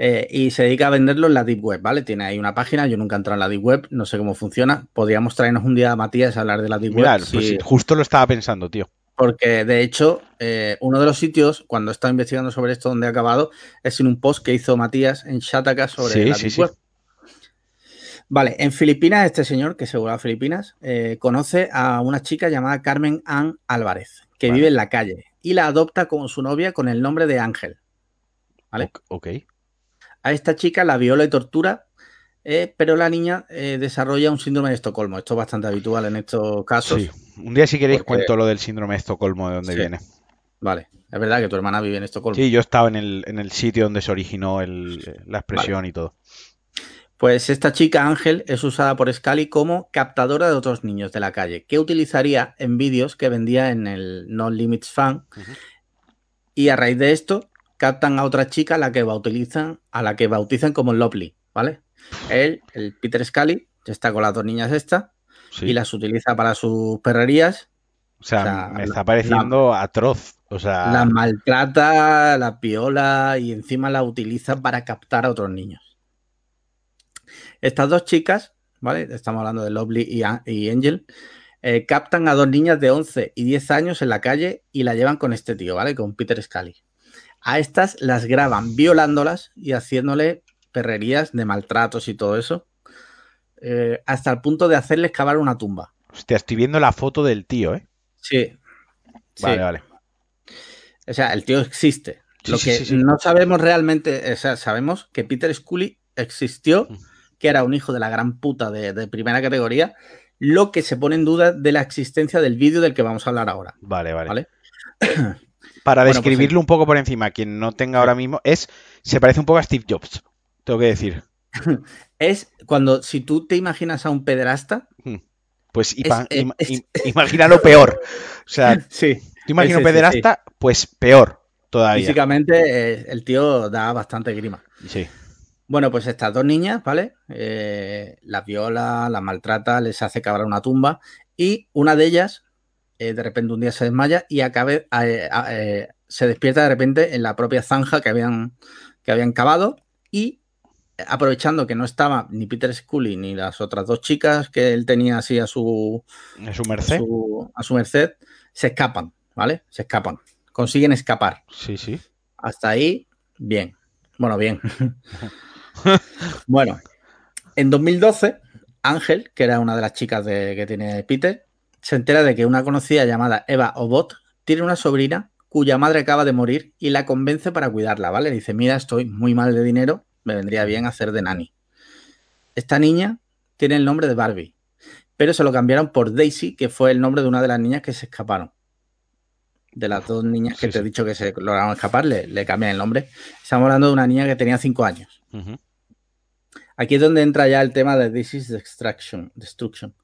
Speaker 1: Eh, y se dedica a venderlo en la Deep Web, ¿vale? Tiene ahí una página, yo nunca he entrado en la Deep Web, no sé cómo funciona. Podríamos traernos un día a Matías a hablar de la Deep Web.
Speaker 2: Pues justo lo estaba pensando, tío.
Speaker 1: Porque de hecho, eh, uno de los sitios, cuando estaba investigando sobre esto, donde he acabado, es en un post que hizo Matías en Shataka sobre la Deep Web. Vale, en Filipinas, este señor, que se a Filipinas, eh, conoce a una chica llamada Carmen Ann Álvarez, que vive en la calle, y la adopta como su novia con el nombre de Ángel. ¿Vale?
Speaker 2: Ok.
Speaker 1: A esta chica la viola y tortura, eh, pero la niña eh, desarrolla un síndrome de Estocolmo. Esto es bastante habitual en estos casos. Sí.
Speaker 2: Un día, si queréis, cuento lo del síndrome de Estocolmo, de dónde viene.
Speaker 1: Vale. Es verdad que tu hermana vive en Estocolmo.
Speaker 2: Sí, yo estaba en el, en el sitio donde se originó la expresión y todo.
Speaker 1: Pues esta chica Ángel es usada por Scali como captadora de otros niños de la calle, que utilizaría en vídeos que vendía en el No Limits Fan. Y a raíz de esto, captan a otra chica a la que bautizan, a la que bautizan como Lovely, ¿vale? Él, el Peter Scali, está con las dos niñas estas y las utiliza para sus perrerías.
Speaker 2: O sea, me está pareciendo atroz. O sea...
Speaker 1: Las maltrata, las viola y encima la utiliza para captar a otros niños. Estas dos chicas, ¿vale? Estamos hablando de Lovely y, Angel, eh, captan a dos niñas de 11 y 10 años en la calle y la llevan con este tío, ¿vale? Con Peter Scully. A estas las graban violándolas y haciéndole perrerías de maltratos y todo eso, eh, hasta el punto de hacerles cavar una tumba.
Speaker 2: Hostia, estoy viendo la foto del tío, ¿eh?
Speaker 1: Sí.
Speaker 2: Vale, vale.
Speaker 1: O sea, el tío existe. Lo que no sabemos realmente, o sea, sabemos que Peter Scully existió mm que era un hijo de la gran puta de, primera categoría, lo que se pone en duda de la existencia del vídeo del que vamos a hablar ahora.
Speaker 2: Vale, vale. Para pues describirlo un poco por encima, quien no tenga ahora mismo, es. Se parece un poco a Steve Jobs, tengo que decir.
Speaker 1: es cuando, si tú te imaginas a un pederasta. Hmm.
Speaker 2: Pues imagina lo peor. O sea, sí, tú imaginas un pederasta, pues peor todavía.
Speaker 1: Físicamente, eh, el tío da bastante grima.
Speaker 2: Sí.
Speaker 1: Bueno, pues estas dos niñas, ¿vale? Eh, las viola, las maltrata, les hace cavar una tumba y una de ellas eh, de repente un día se desmaya y acabe, eh, se despierta de repente en la propia zanja que habían, que habían cavado y aprovechando que no estaba ni Peter Scully ni las otras dos chicas que él tenía así a su,
Speaker 2: a su merced,
Speaker 1: a su merced se escapan, ¿vale? Se escapan, consiguen escapar.
Speaker 2: Sí, sí.
Speaker 1: Hasta ahí, bien. Bueno, bien. bueno, en 2012, Ángel, que era una de las chicas de, que tiene Peter, se entera de que una conocida llamada Eva Obot tiene una sobrina cuya madre acaba de morir y la convence para cuidarla, ¿vale? dice, mira, estoy muy mal de dinero, me vendría bien hacer de nani. Esta niña tiene el nombre de Barbie, pero se lo cambiaron por Daisy, que fue el nombre de una de las niñas que se escaparon. De las dos niñas que te he dicho que se lograron escapar, le, le cambian el nombre. Estamos hablando de una niña que tenía cinco años. Aquí es donde entra ya el tema de This is Destruction. destruction.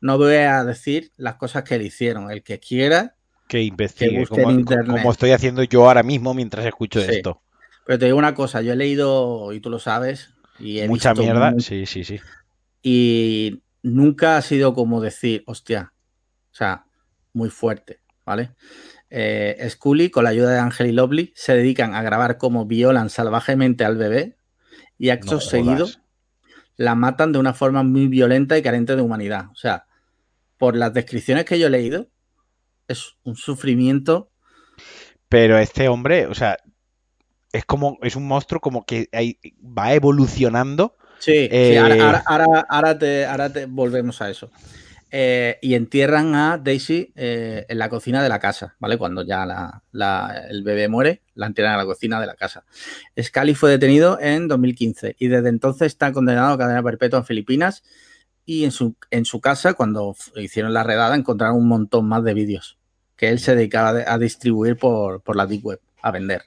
Speaker 1: No voy a decir las cosas que le hicieron. El que quiera
Speaker 2: que investigue, como, estoy haciendo yo ahora mismo mientras escucho esto.
Speaker 1: Pero te digo una cosa, yo he leído, y tú lo sabes, y
Speaker 2: Mucha mierda, sí, sí, sí.
Speaker 1: Y nunca ha sido como decir, hostia, o sea, muy fuerte, ¿vale? Eh, Scully, con la ayuda de Angel y Lovely, se dedican a grabar cómo violan salvajemente al bebé y actos seguidos la matan de una forma muy violenta y carente de humanidad. O sea, por las descripciones que yo he leído, es un sufrimiento.
Speaker 2: Pero este hombre, o sea, es como, es un monstruo como que va evolucionando.
Speaker 1: Sí, sí ahora, eh, ahora, te, ahora te volvemos a eso. Eh, y entierran a Daisy eh, en la cocina de la casa, ¿vale? Cuando ya el bebé muere, la entierran en la cocina de la casa. Scali fue detenido en 2015 y desde entonces está condenado a cadena perpetua en Filipinas y en su, casa, cuando hicieron la redada, encontraron un montón más de vídeos que él se dedicaba a distribuir por, la Deep Web, a vender.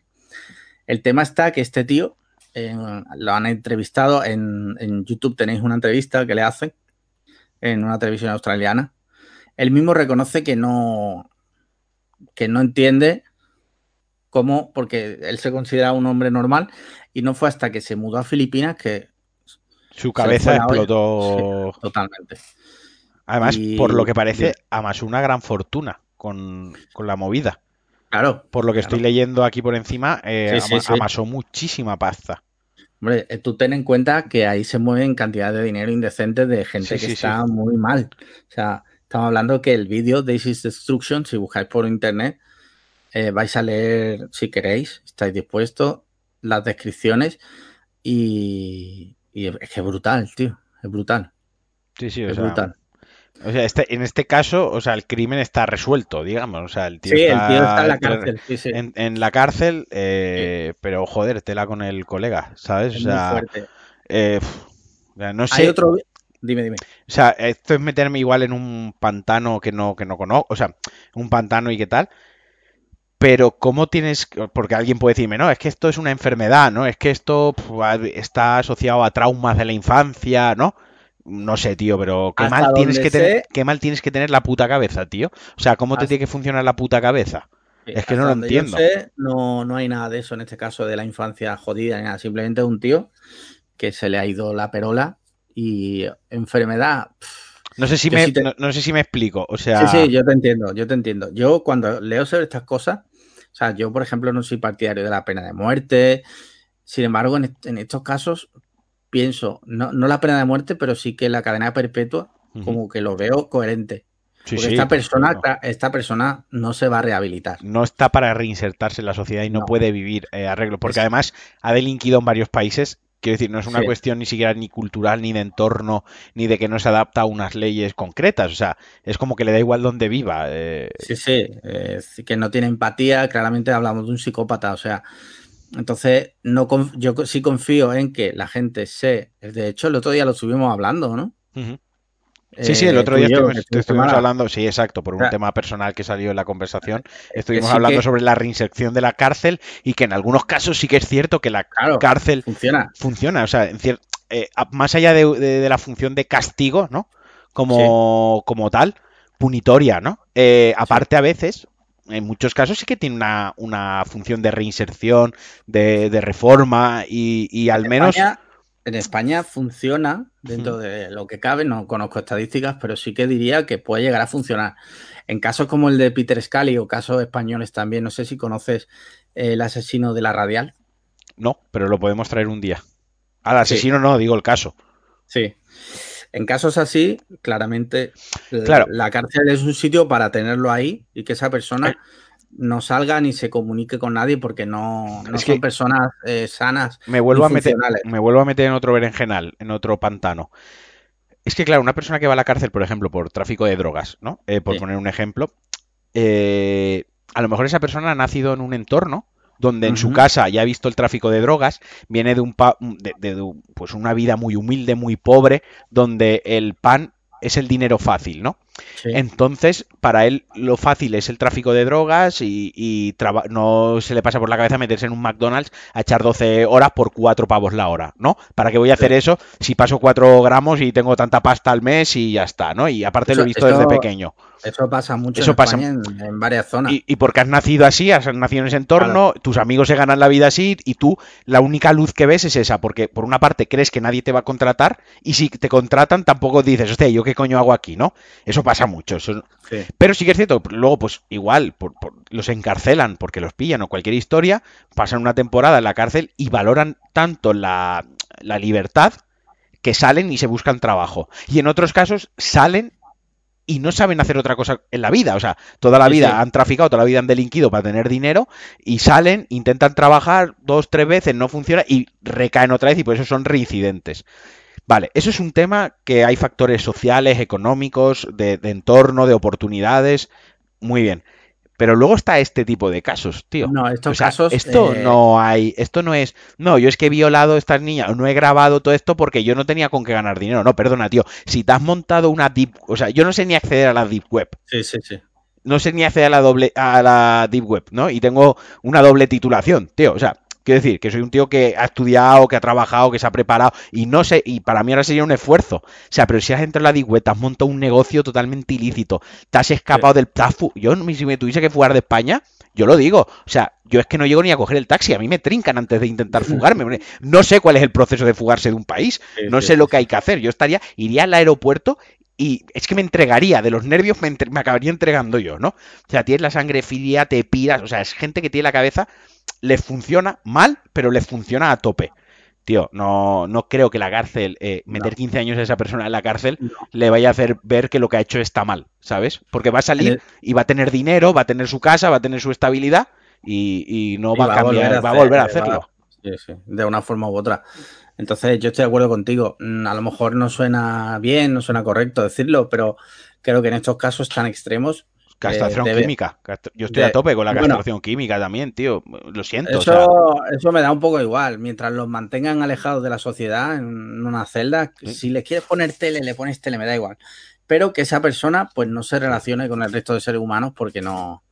Speaker 1: El tema está que este tío, eh, lo han entrevistado en, en YouTube, tenéis una entrevista que le hacen en una televisión australiana. Él mismo reconoce que no, que no entiende cómo, porque él se considera un hombre normal y no fue hasta que se mudó a Filipinas que
Speaker 2: su cabeza explotó
Speaker 1: totalmente.
Speaker 2: Además, por lo que parece, amasó una gran fortuna con, la movida.
Speaker 1: Claro.
Speaker 2: Por lo que estoy leyendo aquí por encima, eh, amasó muchísima pasta.
Speaker 1: Hombre, eh, tú ten en cuenta que ahí se mueven cantidades de dinero indecentes de gente
Speaker 2: Sí,
Speaker 1: que
Speaker 2: sí, sí.
Speaker 1: está muy mal. O sea, estamos hablando que el vídeo This is Destruction, si buscáis por internet, eh, vais a leer, si queréis, estáis dispuestos, las descripciones y, y es que es brutal, tío. Es brutal.
Speaker 2: Sí, sí, o
Speaker 1: Es
Speaker 2: sea,
Speaker 1: brutal.
Speaker 2: O sea, este, en este caso, o sea, el crimen está resuelto, digamos. O sea, el tío
Speaker 1: Sí, el
Speaker 2: está,
Speaker 1: tío está en la cárcel. Sí, sí.
Speaker 2: en, en la cárcel, eh, pero joder, tela con el colega, ¿sabes? O
Speaker 1: Es muy
Speaker 2: sea,
Speaker 1: fuerte.
Speaker 2: eh, sea, no
Speaker 1: Hay
Speaker 2: sé,
Speaker 1: otro. Dime, dime.
Speaker 2: o sea, esto es meterme igual en un pantano que no, que no conozco, o sea, un pantano y qué tal. Pero cómo tienes, porque alguien puede decirme, no, es que esto es una enfermedad, ¿no? Es que esto pf, está asociado a traumas de la infancia, ¿no? No sé, tío, pero qué mal tienes que tener, qué mal tienes que tener la puta cabeza, tío. O sea, ¿cómo te tiene que funcionar la puta cabeza? Es que no lo entiendo.
Speaker 1: sé, no, no hay nada de eso en este caso de la infancia jodida ni nada. Simplemente un tío que se le ha ido la perola y enfermedad. pff,
Speaker 2: No sé si me,
Speaker 1: te-
Speaker 2: no, no sé si me explico. O sea,
Speaker 1: Sí, sí, yo te entiendo, yo te entiendo. Yo cuando leo sobre estas cosas, o sea, yo por ejemplo no soy partidario de la pena de muerte. Sin embargo, en estos casos pienso, no, no la pena de muerte, pero sí que la cadena perpetua, como que lo veo coherente.
Speaker 2: Sí,
Speaker 1: Porque
Speaker 2: sí,
Speaker 1: esta persona,
Speaker 2: supuesto.
Speaker 1: esta persona no se va a rehabilitar.
Speaker 2: no está para reinsertarse en la sociedad y no,
Speaker 1: No.
Speaker 2: puede vivir eh, arreglo, porque además ha delinquido en varios países. Quiero decir, no es una
Speaker 1: Sí.
Speaker 2: cuestión ni siquiera ni cultural, ni de entorno, ni de que no se adapta a unas leyes concretas. O sea, es como que le da igual donde viva. eh,
Speaker 1: Sí, sí, eh, que no tiene empatía, claramente hablamos de un psicópata, o sea, entonces no conf- yo sí confío en que la gente se, de hecho el otro día lo estuvimos hablando, ¿no?
Speaker 2: Sí, sí, el
Speaker 1: Eh,
Speaker 2: otro día
Speaker 1: yo,
Speaker 2: estuvimos, hablando, sí, exacto, por un tema personal que salió en la conversación.
Speaker 1: que
Speaker 2: Estuvimos
Speaker 1: sí
Speaker 2: hablando
Speaker 1: que-
Speaker 2: sobre la reinserción de la cárcel y que en algunos casos sí que es cierto que la
Speaker 1: Claro,
Speaker 2: cárcel
Speaker 1: funciona.
Speaker 2: funciona, o sea, en cier- eh, más allá de, de- de la función de castigo, ¿no? Como, como tal, punitoria, ¿no? Eh, aparte a veces, en muchos casos sí que tiene una, una función de reinserción, de, de reforma y, y al
Speaker 1: En
Speaker 2: menos...
Speaker 1: España, en España funciona dentro de lo que cabe, no conozco estadísticas, pero sí que diría que puede llegar a funcionar. En casos como el de Peter Scully o casos españoles también, no sé si conoces eh, el asesino de la radial.
Speaker 2: No, pero lo podemos traer un día. Al
Speaker 1: Sí.
Speaker 2: asesino no, digo el caso.
Speaker 1: Sí. En casos así, claramente
Speaker 2: Claro.
Speaker 1: la cárcel es un sitio para tenerlo ahí y que esa persona no salga ni se comunique con nadie porque no, no
Speaker 2: Es
Speaker 1: son
Speaker 2: que-
Speaker 1: personas eh, sanas.
Speaker 2: Me vuelvo, a meter, me vuelvo a meter en otro berenjenal, en otro pantano. Es que, claro, una persona que va a la cárcel, por ejemplo, por tráfico de drogas, ¿no? Eh, por
Speaker 1: Sí.
Speaker 2: poner un ejemplo, eh, a lo mejor esa persona ha nacido en un entorno donde en su casa ya ha visto el tráfico de drogas, viene de un pa- de, de- de- pues una vida muy humilde, muy pobre, donde el pan es el dinero fácil, ¿no?
Speaker 1: Sí.
Speaker 2: Entonces, para él lo fácil es el tráfico de drogas y, no se le pasa por la cabeza meterse en un McDonald's a echar 12 horas por 4 pavos la hora, ¿no? ¿Para qué voy a hacer
Speaker 1: Sí.
Speaker 2: eso si paso 4 gramos y tengo tanta pasta al mes y ya está, ¿no? Y aparte lo he
Speaker 1: Eso-
Speaker 2: visto
Speaker 1: eso-
Speaker 2: desde pequeño.
Speaker 1: Eso pasa mucho
Speaker 2: Eso
Speaker 1: en
Speaker 2: pasa-
Speaker 1: en, en varias zonas.
Speaker 2: Y, y porque has nacido así, has nacido en ese entorno, tus amigos se ganan la vida así y tú la única luz que ves es esa, porque por una parte crees que nadie te va a contratar y si te contratan tampoco dices, hostia, ¿yo qué coño hago aquí, no? Eso pasa mucho. eso-
Speaker 1: Sí.
Speaker 2: Pero sí que es cierto, luego pues igual por- por- los encarcelan porque los pillan o cualquier historia, pasan una temporada en la cárcel y valoran tanto la, la libertad que salen y se buscan trabajo. Y en otros casos salen y no saben hacer otra cosa en la vida. O sea, toda la
Speaker 1: Sí,
Speaker 2: vida
Speaker 1: sí.
Speaker 2: han traficado, toda la vida han delinquido para tener dinero y salen, intentan trabajar dos, tres veces, no funciona y recaen otra vez y por eso son reincidentes. Vale, eso es un tema que hay factores sociales, económicos, de, de entorno, de oportunidades. Muy bien. Pero luego está este tipo de casos, tío.
Speaker 1: No, estos
Speaker 2: O sea,
Speaker 1: casos.
Speaker 2: esto
Speaker 1: eh,
Speaker 2: no hay, esto no es, no, yo es que he violado a estas niñas, no he grabado todo esto porque yo no tenía con qué ganar dinero. No, perdona, tío. Si te has montado una deep, o sea, yo no sé ni acceder a la deep web.
Speaker 1: Sí, sí, sí.
Speaker 2: No sé ni acceder a la doble, a la deep web, ¿no? Y tengo una doble titulación, tío. O sea, quiero decir que soy un tío que ha estudiado, que ha trabajado, que se ha preparado y no sé, y para mí ahora sería un esfuerzo. O sea, pero si has entrado en la te has montado un negocio totalmente ilícito, te has escapado del tafu. Yo, si me tuviese que fugar de España, yo lo digo. O sea, yo es que no llego ni a coger el taxi, a mí me trincan antes de intentar fugarme. No sé cuál es el proceso de fugarse de un país, no sé lo que hay que hacer. Yo estaría, iría al aeropuerto y es que me entregaría, de los nervios me, entre- me acabaría entregando yo, ¿no? O sea, tienes la sangre fría, te piras, o sea, es gente que tiene la cabeza, les funciona mal, pero les funciona a tope. tío, no, no creo que la cárcel, eh, meter 15 años a esa persona en la cárcel, le vaya a hacer ver que lo que ha hecho está mal, ¿sabes? Porque va a salir y va a tener dinero, va a tener su casa, va a tener su estabilidad y, no va, a cambiar, va a volver a hacerlo.
Speaker 1: Sí, sí, de una forma u otra. Entonces, yo estoy de acuerdo contigo. Mm, a lo mejor no suena bien, no suena correcto decirlo, pero creo que en estos casos tan extremos
Speaker 2: Castración eh, química. Yo estoy a tope con la castración química también, tío. Lo siento.
Speaker 1: Eso, eso me da un poco igual. Mientras los mantengan alejados de la sociedad en una celda, si les quieres poner tele, le pones tele, me da igual. Pero que esa persona pues no se relacione con el resto de seres humanos porque no,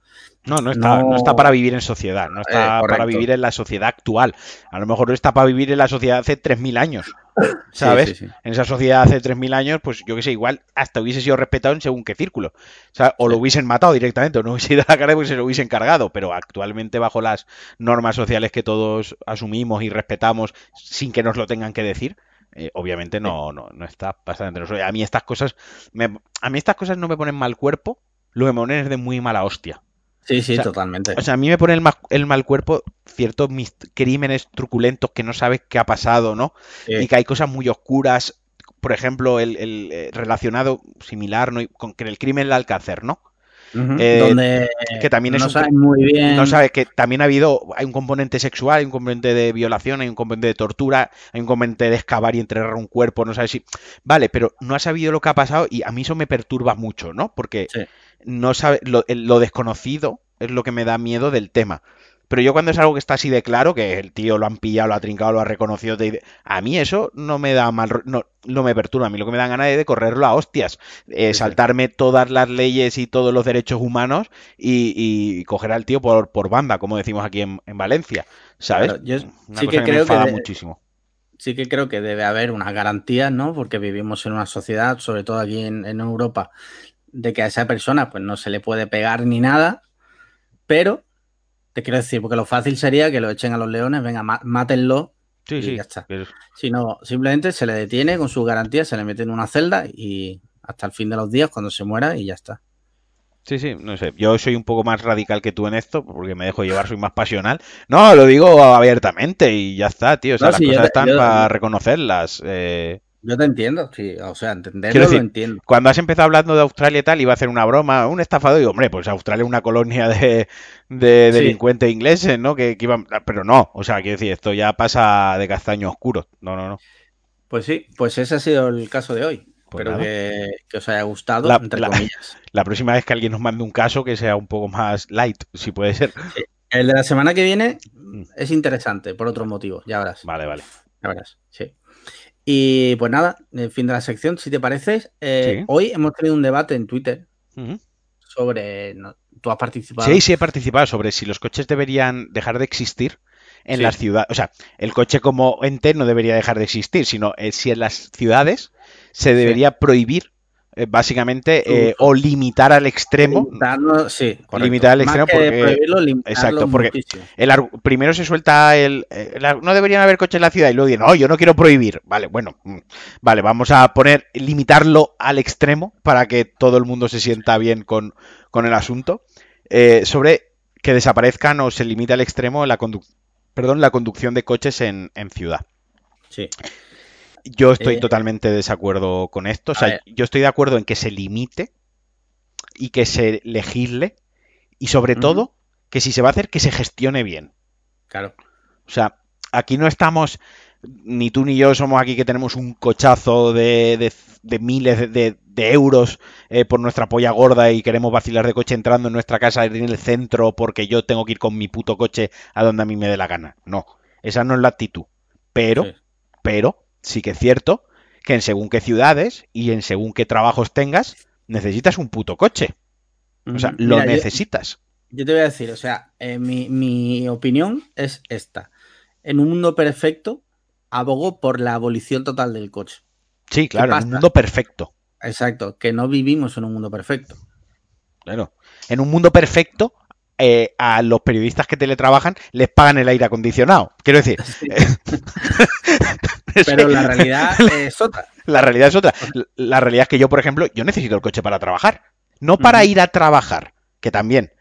Speaker 2: no, no está, no... está para vivir en sociedad, no está eh, para vivir en la sociedad actual. A lo mejor no está para vivir en la sociedad hace 3.000 años, ¿sabes? En esa sociedad hace 3.000 años, pues yo que sé, igual hasta hubiese sido respetado en según qué círculo. O, lo hubiesen matado directamente, o no hubiese ido a la cara porque se lo hubiesen cargado, pero actualmente bajo las normas sociales que todos asumimos y respetamos sin que nos lo tengan que decir, eh, obviamente no, no, no está pasando entre nosotros. A mí estas cosas, a mí estas cosas no me ponen mal cuerpo, lo que me ponen es de muy mala hostia.
Speaker 1: Sí, sí, totalmente.
Speaker 2: O sea, a mí me pone el, mal cuerpo ciertos crímenes truculentos que no sabes qué ha pasado, ¿no? Y que hay cosas muy oscuras, por ejemplo, el, eh, relacionado similar ¿no? con el crimen del Alcácer, ¿no?
Speaker 1: Eh, donde
Speaker 2: que también
Speaker 1: no
Speaker 2: es
Speaker 1: muy bien.
Speaker 2: No sabes que también ha habido, hay un componente sexual, hay un componente de violación, hay un componente de tortura, hay un componente de excavar y enterrar un cuerpo, no sabes si. Vale, pero no ha sabido lo que ha pasado y a mí eso me perturba mucho, ¿no? Porque no sabe, lo, lo, desconocido es lo que me da miedo del tema. Pero yo cuando es algo que está así de claro, que el tío lo han pillado, lo ha trincado, lo ha reconocido, a mí eso no me da mal, no, no me perturba. A mí lo que me da ganas es de correrlo a hostias, eh, saltarme todas las leyes y todos los derechos humanos y, coger al tío por, por banda, como decimos aquí en, Valencia, ¿sabes?
Speaker 1: yo sí que, creo que, muchísimo. Sí que creo que debe haber una garantía, ¿no? Porque vivimos en una sociedad, sobre todo aquí en, en Europa, de que a esa persona pues no se le puede pegar ni nada, pero te quiero decir, porque lo fácil sería que lo echen a los leones, venga, mátenlo y ya está. Si no, simplemente se le detiene con sus garantías, se le mete en una celda y hasta el fin de los días cuando se muera y ya está.
Speaker 2: Sí, sí, no sé. Yo soy un poco más radical que tú en esto, porque me dejo llevar, soy más pasional. No, lo digo abiertamente y ya está, tío. O sea, las cosas están para reconocerlas. Eh...
Speaker 1: Yo te entiendo, sí, o sea, entenderlo lo entiendo.
Speaker 2: Cuando has empezado hablando de Australia y tal, iba a hacer una broma, un estafado, y hombre, pues Australia es una colonia de, delincuentes ingleses, ¿no? Que, iban, pero no, o sea, quiero decir, esto ya pasa de castaño oscuro. No, no, no.
Speaker 1: Pues sí, pues ese ha sido el caso de hoy. Pues Espero que, os haya gustado, la, entre comillas.
Speaker 2: La próxima vez que alguien nos mande un caso que sea un poco más light, si puede ser.
Speaker 1: El de la semana que viene mm. es interesante, por otro motivo, ya verás.
Speaker 2: Vale, vale.
Speaker 1: Ya verás, sí. Y pues nada, el fin de la sección, si te parece. Eh, hoy hemos tenido un debate en Twitter sobre. ¿Tú has participado?
Speaker 2: Sí, sí, he participado sobre si los coches deberían dejar de existir en las ciudades. O sea, el coche como ente no debería dejar de existir, sino eh, si en las ciudades se debería prohibir básicamente eh, o limitar al extremo.
Speaker 1: Sí,
Speaker 2: limitar al extremo porque exacto porque el, primero se suelta el, no deberían haber coches en la ciudad y luego dicen no yo no quiero prohibir vale bueno mm, vale vamos a poner limitarlo al extremo para que todo el mundo se sienta bien con, con el asunto. Eh, sobre que desaparezcan o se limite al extremo la perdón la conducción de coches en, en ciudad.
Speaker 1: Sí
Speaker 2: yo estoy eh, totalmente de desacuerdo con esto. O sea, yo estoy de acuerdo en que se limite y que se legisle y sobre todo que si se va a hacer, que se gestione bien.
Speaker 1: Claro.
Speaker 2: O sea, aquí no estamos, ni tú ni yo somos aquí que tenemos un cochazo de, miles de, euros eh, por nuestra polla gorda y queremos vacilar de coche entrando en nuestra casa en el centro porque yo tengo que ir con mi puto coche a donde a mí me dé la gana. No, esa no es la actitud. Pero, pero, sí que es cierto que en según qué ciudades y en según qué trabajos tengas, necesitas un puto coche. O sea, lo necesitas.
Speaker 1: Yo, te voy a decir, o sea, eh, mi, opinión es esta. En un mundo perfecto, abogo por la abolición total del coche.
Speaker 2: Sí, claro, en un mundo perfecto.
Speaker 1: Exacto, que no vivimos en un mundo perfecto.
Speaker 2: Claro. En un mundo perfecto, eh, a los periodistas que teletrabajan les pagan el aire acondicionado. Quiero decir.
Speaker 1: Pero la realidad es otra.
Speaker 2: La realidad es otra. La realidad es que yo, por ejemplo, yo necesito el coche para trabajar. No para ir a trabajar, que también,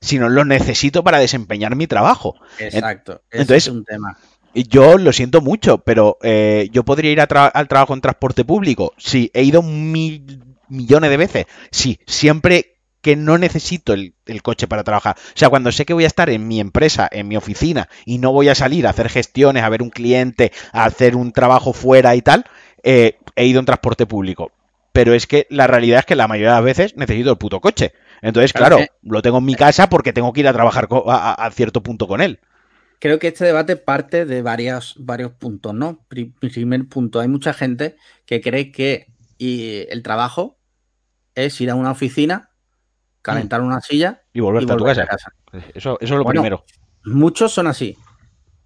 Speaker 2: sino lo necesito para desempeñar mi trabajo.
Speaker 1: Exacto. Entonces, es un tema.
Speaker 2: Yo lo siento mucho, pero eh, yo podría ir al trabajo en transporte público. Sí, he ido mil millones de veces. Sí, siempre que no necesito el, coche para trabajar. O sea, cuando sé que voy a estar en mi empresa, en mi oficina, y no voy a salir a hacer gestiones, a ver un cliente, a hacer un trabajo fuera y tal, eh, he ido en transporte público. Pero es que la realidad es que la mayoría de las veces necesito el puto coche. Entonces, claro, lo tengo en mi casa porque tengo que ir a trabajar a, cierto punto con él.
Speaker 1: Creo que este debate parte de varios, varios puntos, ¿no? Primer punto, hay mucha gente que cree que el trabajo es ir a una oficina, calentar una silla
Speaker 2: y volverte a tu casa. Eso, es lo primero.
Speaker 1: Muchos son así.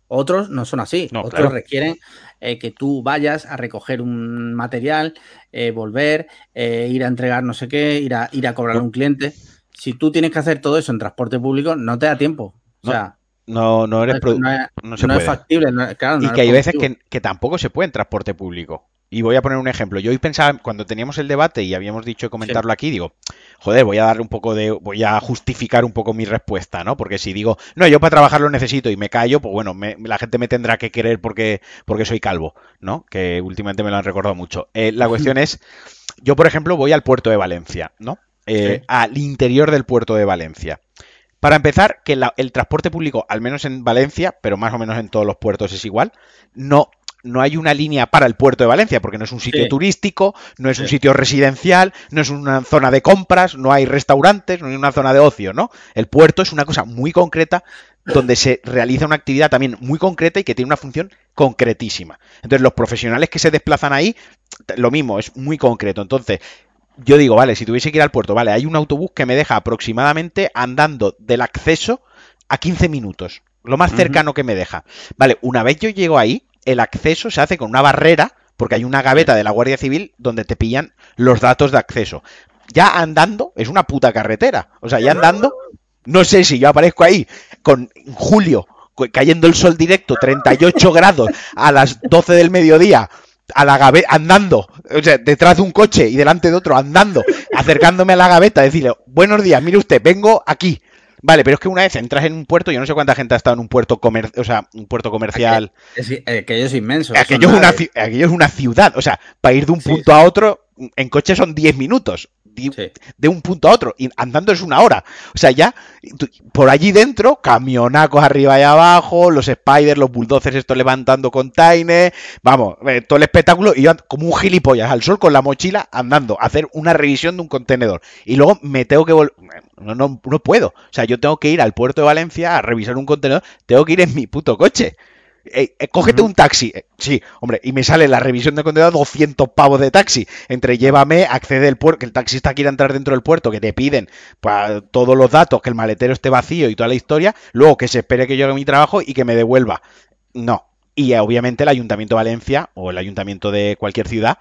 Speaker 1: Otros no son así. Otros requieren eh, que tú vayas a recoger un material, eh, volver, eh, ir a entregar no sé qué, ir a, ir a cobrar a un cliente. Si tú tienes que hacer todo eso en transporte público, no te da tiempo. O sea,
Speaker 2: no, no eres
Speaker 1: no, es, factible.
Speaker 2: y que hay veces que, que, tampoco se puede en transporte público. Y voy a poner un ejemplo. Yo hoy pensaba, cuando teníamos el debate y habíamos dicho comentarlo aquí, digo, joder, voy a darle un poco de. Voy a justificar un poco mi respuesta, ¿no? Porque si digo, no, yo para trabajar lo necesito y me callo, pues bueno, la gente me tendrá que querer porque, porque soy calvo, ¿no? Que últimamente me lo han recordado mucho. Eh, la cuestión es, yo por ejemplo voy al puerto de Valencia, ¿no? Eh, al interior del puerto de Valencia. Para empezar, que el transporte público, al menos en Valencia, pero más o menos en todos los puertos es igual, no no hay una línea para el puerto de Valencia, porque no es un sitio turístico, no es un sitio residencial, no es una zona de compras, no hay restaurantes, no hay una zona de ocio, ¿no? El puerto es una cosa muy concreta donde se realiza una actividad también muy concreta y que tiene una función concretísima. Entonces, los profesionales que se desplazan ahí, lo mismo, es muy concreto. Entonces, yo digo, vale, si tuviese que ir al puerto, vale, hay un autobús que me deja aproximadamente andando del acceso a 15 minutos, lo más cercano que me deja. Vale, una vez yo llego ahí, el acceso se hace con una barrera, porque hay una gaveta de la Guardia Civil donde te pillan los datos de acceso. Ya andando, es una puta carretera. O sea, ya andando, no sé si yo aparezco ahí con julio, cayendo el sol directo, 38 grados a las 12 del mediodía, a la gaveta, andando, o sea, detrás de un coche y delante de otro, andando, acercándome a la gaveta, decirle, buenos días, mire usted, vengo aquí. Vale, pero es que una vez entras en un puerto, yo no sé cuánta gente ha estado en un puerto comer, o sea, un puerto comercial.
Speaker 1: Aquello es inmenso.
Speaker 2: Aquello es, una, aquello es una ciudad. O sea, para ir de un punto a otro, en coche son 10 minutos de, un punto a otro, y andando es una hora. O sea, ya por allí dentro, camionacos arriba y abajo, los spiders, los bulldozers estos levantando containers, vamos, eh, todo el espectáculo, y yo como un gilipollas al sol con la mochila andando, a hacer una revisión de un contenedor. Y luego me tengo que volver, no, no, no puedo. O sea, yo tengo que ir al puerto de Valencia a revisar un contenedor, tengo que ir en mi puto coche. Eh, eh, cógete un taxi. Eh, sí, hombre, y me sale la revisión de contenedor 200 pavos de taxi. Entre llévame, accede al puerto, que el taxista quiera entrar dentro del puerto, que te piden pues, todos los datos, que el maletero esté vacío y toda la historia, luego que se espere que yo haga mi trabajo y que me devuelva. No. Y obviamente el Ayuntamiento de Valencia o el Ayuntamiento de cualquier ciudad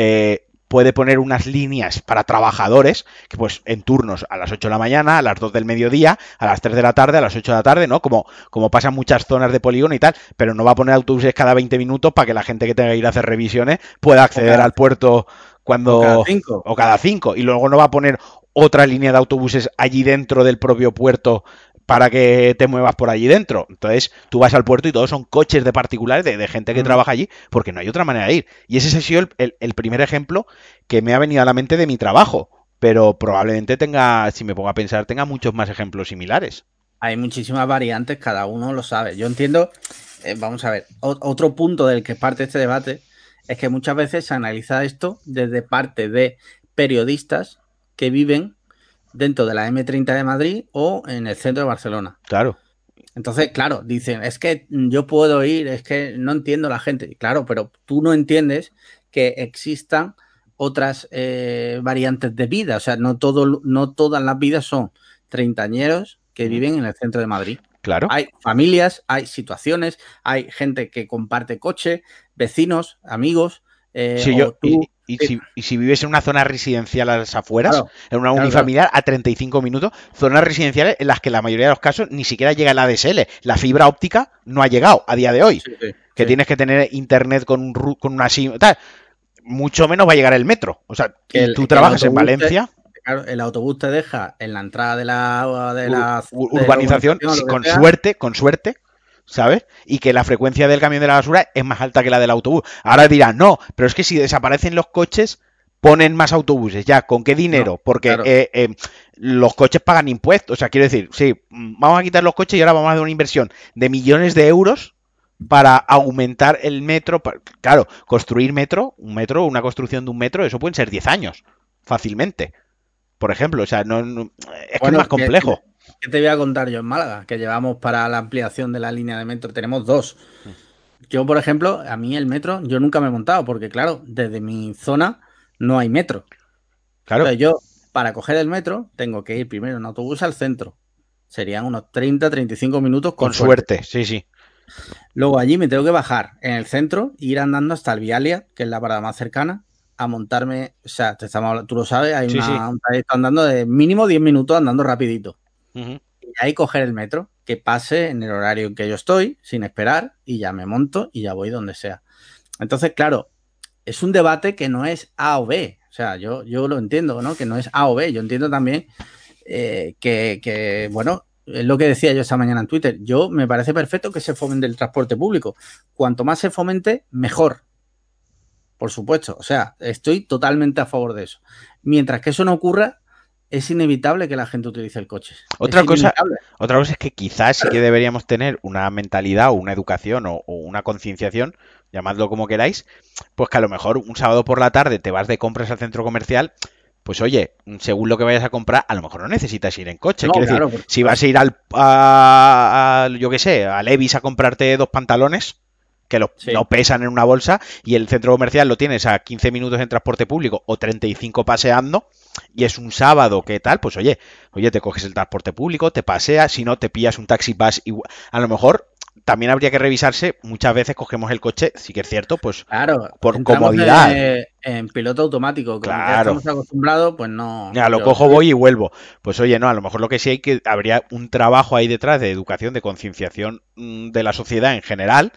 Speaker 2: eh, puede poner unas líneas para trabajadores, que pues en turnos a las 8 de la mañana, a las 2 del mediodía, a las 3 de la tarde, a las 8 de la tarde, ¿no? Como, como pasa en muchas zonas de polígono y tal, pero no va a poner autobuses cada 20 minutos para que la gente que tenga que ir a hacer revisiones pueda acceder al puerto cuando... O cada, cinco. o cada cinco. Y luego no va a poner otra línea de autobuses allí dentro del propio puerto para que te muevas por allí dentro. Entonces, tú vas al puerto y todos son coches de particulares, de, gente que trabaja allí, porque no hay otra manera de ir. Y ese ha sido el, primer ejemplo que me ha venido a la mente de mi trabajo. Pero probablemente tenga, si me pongo a pensar, tenga muchos más ejemplos similares.
Speaker 1: Hay muchísimas variantes, cada uno lo sabe. Yo entiendo, eh, vamos a ver, otro punto del que parte este debate es que muchas veces se analiza esto desde parte de periodistas que viven dentro de la M30 de Madrid o en el centro de Barcelona.
Speaker 2: Claro.
Speaker 1: Entonces, claro, dicen, es que yo puedo ir, es que no entiendo la gente. Claro, pero tú no entiendes que existan otras eh, variantes de vida. O sea, no, todo, no todas las vidas son treintañeros que viven en el centro de Madrid.
Speaker 2: Claro.
Speaker 1: Hay familias, hay situaciones, hay gente que comparte coche, vecinos, amigos.
Speaker 2: Eh, yo, y, si, vives en una zona residencial a las afueras, en una unifamiliar a 35 minutos, zonas residenciales en las que la mayoría de los casos ni siquiera llega la ADSL. La fibra óptica no ha llegado a día de hoy. que tienes que tener internet con, un, con una SIM, tal. Mucho menos va a llegar el metro. O sea, que tú trabajas en Valencia.
Speaker 1: el autobús te deja en la entrada de la, de la
Speaker 2: urbanización, con suerte, con suerte, ¿sabes? Y que la frecuencia del camión de la basura es más alta que la del autobús. Ahora dirán, no, pero es que si desaparecen los coches, ponen más autobuses. Ya, ¿con qué dinero? Porque eh, eh, los coches pagan impuestos. O sea, quiero decir, sí, vamos a quitar los coches y ahora vamos a hacer una inversión de millones de euros para aumentar el metro. Claro, construir metro, un metro, una construcción de un metro, eso pueden ser 10 años, fácilmente. Por ejemplo, o sea, no, es que es más complejo.
Speaker 1: ¿Qué te voy a contar yo en Málaga? Que llevamos para la ampliación de la línea de metro, tenemos dos. Yo, por ejemplo, a mí el metro, yo nunca me he montado, porque claro, desde mi zona no hay metro. Claro. yo, para coger el metro, tengo que ir primero en autobús al centro. Serían unos 30, 35 minutos
Speaker 2: con, suerte. Sí, sí.
Speaker 1: Luego allí me tengo que bajar en el centro, ir andando hasta el Vialia, que es la parada más cercana, a montarme. O sea, te estamos, tú lo sabes, hay un trayecto andando de mínimo 10 minutos andando rapidito. Y ahí coger el metro, que pase en el horario en que yo estoy, sin esperar, y ya me monto y ya voy donde sea. Entonces, claro, es un debate que no es A o B. O sea, yo, yo lo entiendo, ¿no? Que no es A o B. Yo entiendo también eh, que, bueno, es lo que decía yo esta mañana en Twitter. Yo me parece perfecto que se fomente el transporte público. Cuanto más se fomente, mejor. Por supuesto. O sea, estoy totalmente a favor de eso. Mientras que eso no ocurra, es inevitable que la gente utilice el coche.
Speaker 2: Otra cosa, otra cosa es que quizás sí que deberíamos tener una mentalidad o una educación o, una concienciación, llamadlo como queráis, pues que a lo mejor un sábado por la tarde te vas de compras al centro comercial, pues oye, según lo que vayas a comprar, a lo mejor no necesitas ir en coche. Quiero decir, si vas a ir al, a, yo qué sé, a Levis a comprarte dos pantalones, que lo, pesan en una bolsa y el centro comercial lo tienes a 15 minutos en transporte público o 35 paseando y es un sábado, ¿qué tal? Pues oye, oye, te coges el transporte público, te paseas, si no te pillas un taxi bus, a lo mejor también habría que revisarse, muchas veces cogemos el coche, sí que es cierto, pues
Speaker 1: claro,
Speaker 2: por comodidad.
Speaker 1: en piloto automático, claro. estamos acostumbrados, pues no.
Speaker 2: Ya, lo cojo, voy y vuelvo. Pues oye, no, a lo mejor lo que sí hay que, habría un trabajo ahí detrás de educación, de concienciación mm, de la sociedad en general,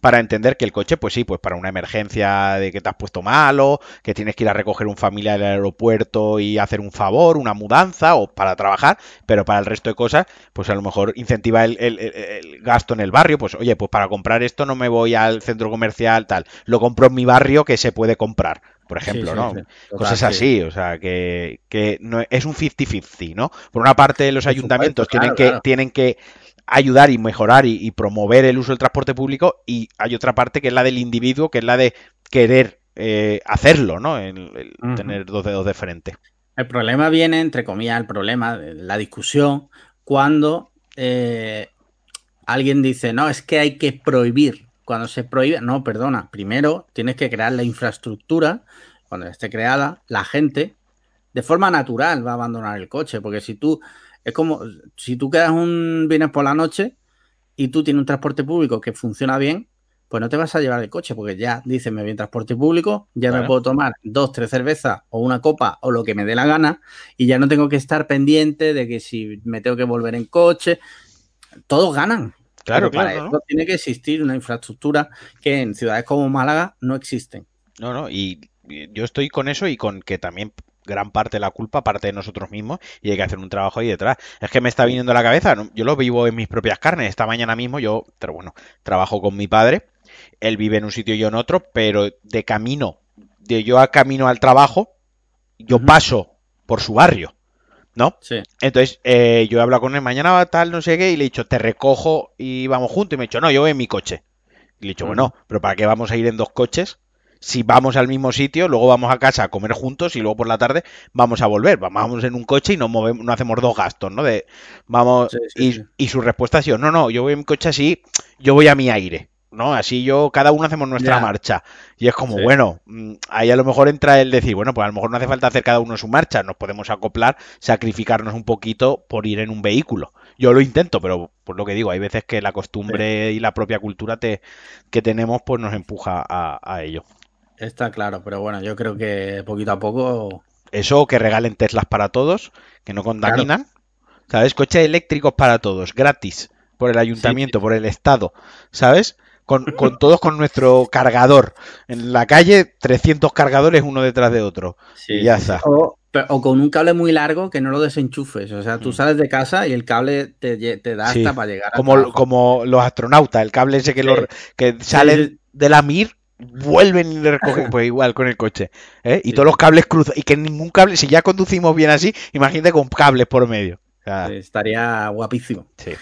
Speaker 2: para entender que el coche, pues sí, pues para una emergencia de que te has puesto malo, que tienes que ir a recoger un familiar del aeropuerto y hacer un favor, una mudanza o para trabajar, pero para el resto de cosas, pues a lo mejor incentiva el, gasto en el barrio, pues oye, pues para comprar esto no me voy al centro comercial, tal, lo compro en mi barrio que se puede comprar por ejemplo, ¿no? Cosas así, o sea, que, que no, es un 50-50, ¿no? Por una parte, los ayuntamientos tienen, que, tienen que ayudar y mejorar y, promover el uso del transporte público y hay otra parte que es la del individuo, que es la de querer eh, hacerlo, ¿no? El, Tener dos dedos de frente.
Speaker 1: El problema viene, entre comillas, el problema, la discusión, cuando eh, alguien dice, no, es que hay que prohibir. Cuando se prohíbe, no, perdona, primero tienes que crear la infraestructura, cuando esté creada, la gente de forma natural va a abandonar el coche, porque si tú es como si tú quedas un vienes por la noche y tú tienes un transporte público que funciona bien, pues no te vas a llevar el coche, porque ya dices, me voy en transporte público, ya me puedo tomar dos, tres cervezas o una copa o lo que me dé la gana, y ya no tengo que estar pendiente de que si me tengo que volver en coche. Todos ganan.
Speaker 2: Claro, claro. Para
Speaker 1: eso tiene que existir una infraestructura que en ciudades como Málaga no existen.
Speaker 2: No, no, y yo estoy con eso y con que también gran parte de la culpa parte de nosotros mismos y hay que hacer un trabajo ahí detrás. Es que me está viniendo a la cabeza, yo lo vivo en mis propias carnes. Esta mañana mismo yo, pero bueno, trabajo con mi padre, él vive en un sitio y yo en otro, pero de camino, de yo a camino al trabajo, yo paso por su barrio. ¿no?
Speaker 1: Sí.
Speaker 2: Entonces, eh, yo he hablado con él mañana va tal, no sé qué, y le he dicho, te recojo y vamos juntos. Y me ha dicho, no, yo voy en mi coche. Y le he dicho, bueno, pero ¿para qué vamos a ir en dos coches? Si vamos al mismo sitio, luego vamos a casa a comer juntos y luego por la tarde vamos a volver. Vamos en un coche y no, movemos, no hacemos dos gastos, ¿no? De, vamos, y, su respuesta ha sido, no, no, yo voy en mi coche así, yo voy a mi aire. ¿no? Así yo, cada uno hacemos nuestra marcha. Y es como, bueno, mm, ahí a lo mejor entra el decir, bueno, pues a lo mejor no hace falta hacer cada uno su marcha, nos podemos acoplar, sacrificarnos un poquito por ir en un vehículo. Yo lo intento, pero por lo que digo, hay veces que la costumbre y la propia cultura te, que tenemos, pues nos empuja a ello.
Speaker 1: Está claro, pero bueno, yo creo que poquito a poco.
Speaker 2: Eso, que regalen Teslas para todos, que no contaminan. ¿Sabes? Coches eléctricos para todos, gratis, por el ayuntamiento, por el Estado, ¿sabes? Con, todos con nuestro cargador. En la calle, 300 cargadores uno detrás de otro. y ya está.
Speaker 1: o con un cable muy largo que no lo desenchufes. O sea, tú
Speaker 2: Mm.
Speaker 1: sales de casa y el cable te, da
Speaker 2: Sí,
Speaker 1: hasta para llegar
Speaker 2: Como, como los astronautas, el cable ese que,
Speaker 1: Sí.
Speaker 2: lo- que salen
Speaker 1: sí.
Speaker 2: de la MIR, vuelven y le recogen, pues igual con el coche. ¿eh? Y
Speaker 1: Sí.
Speaker 2: todos los cables cruzan. Y que ningún cable, si ya conducimos bien así, imagínate con cables por medio. O sea,
Speaker 1: Sí, Estaría guapísimo.
Speaker 2: sí.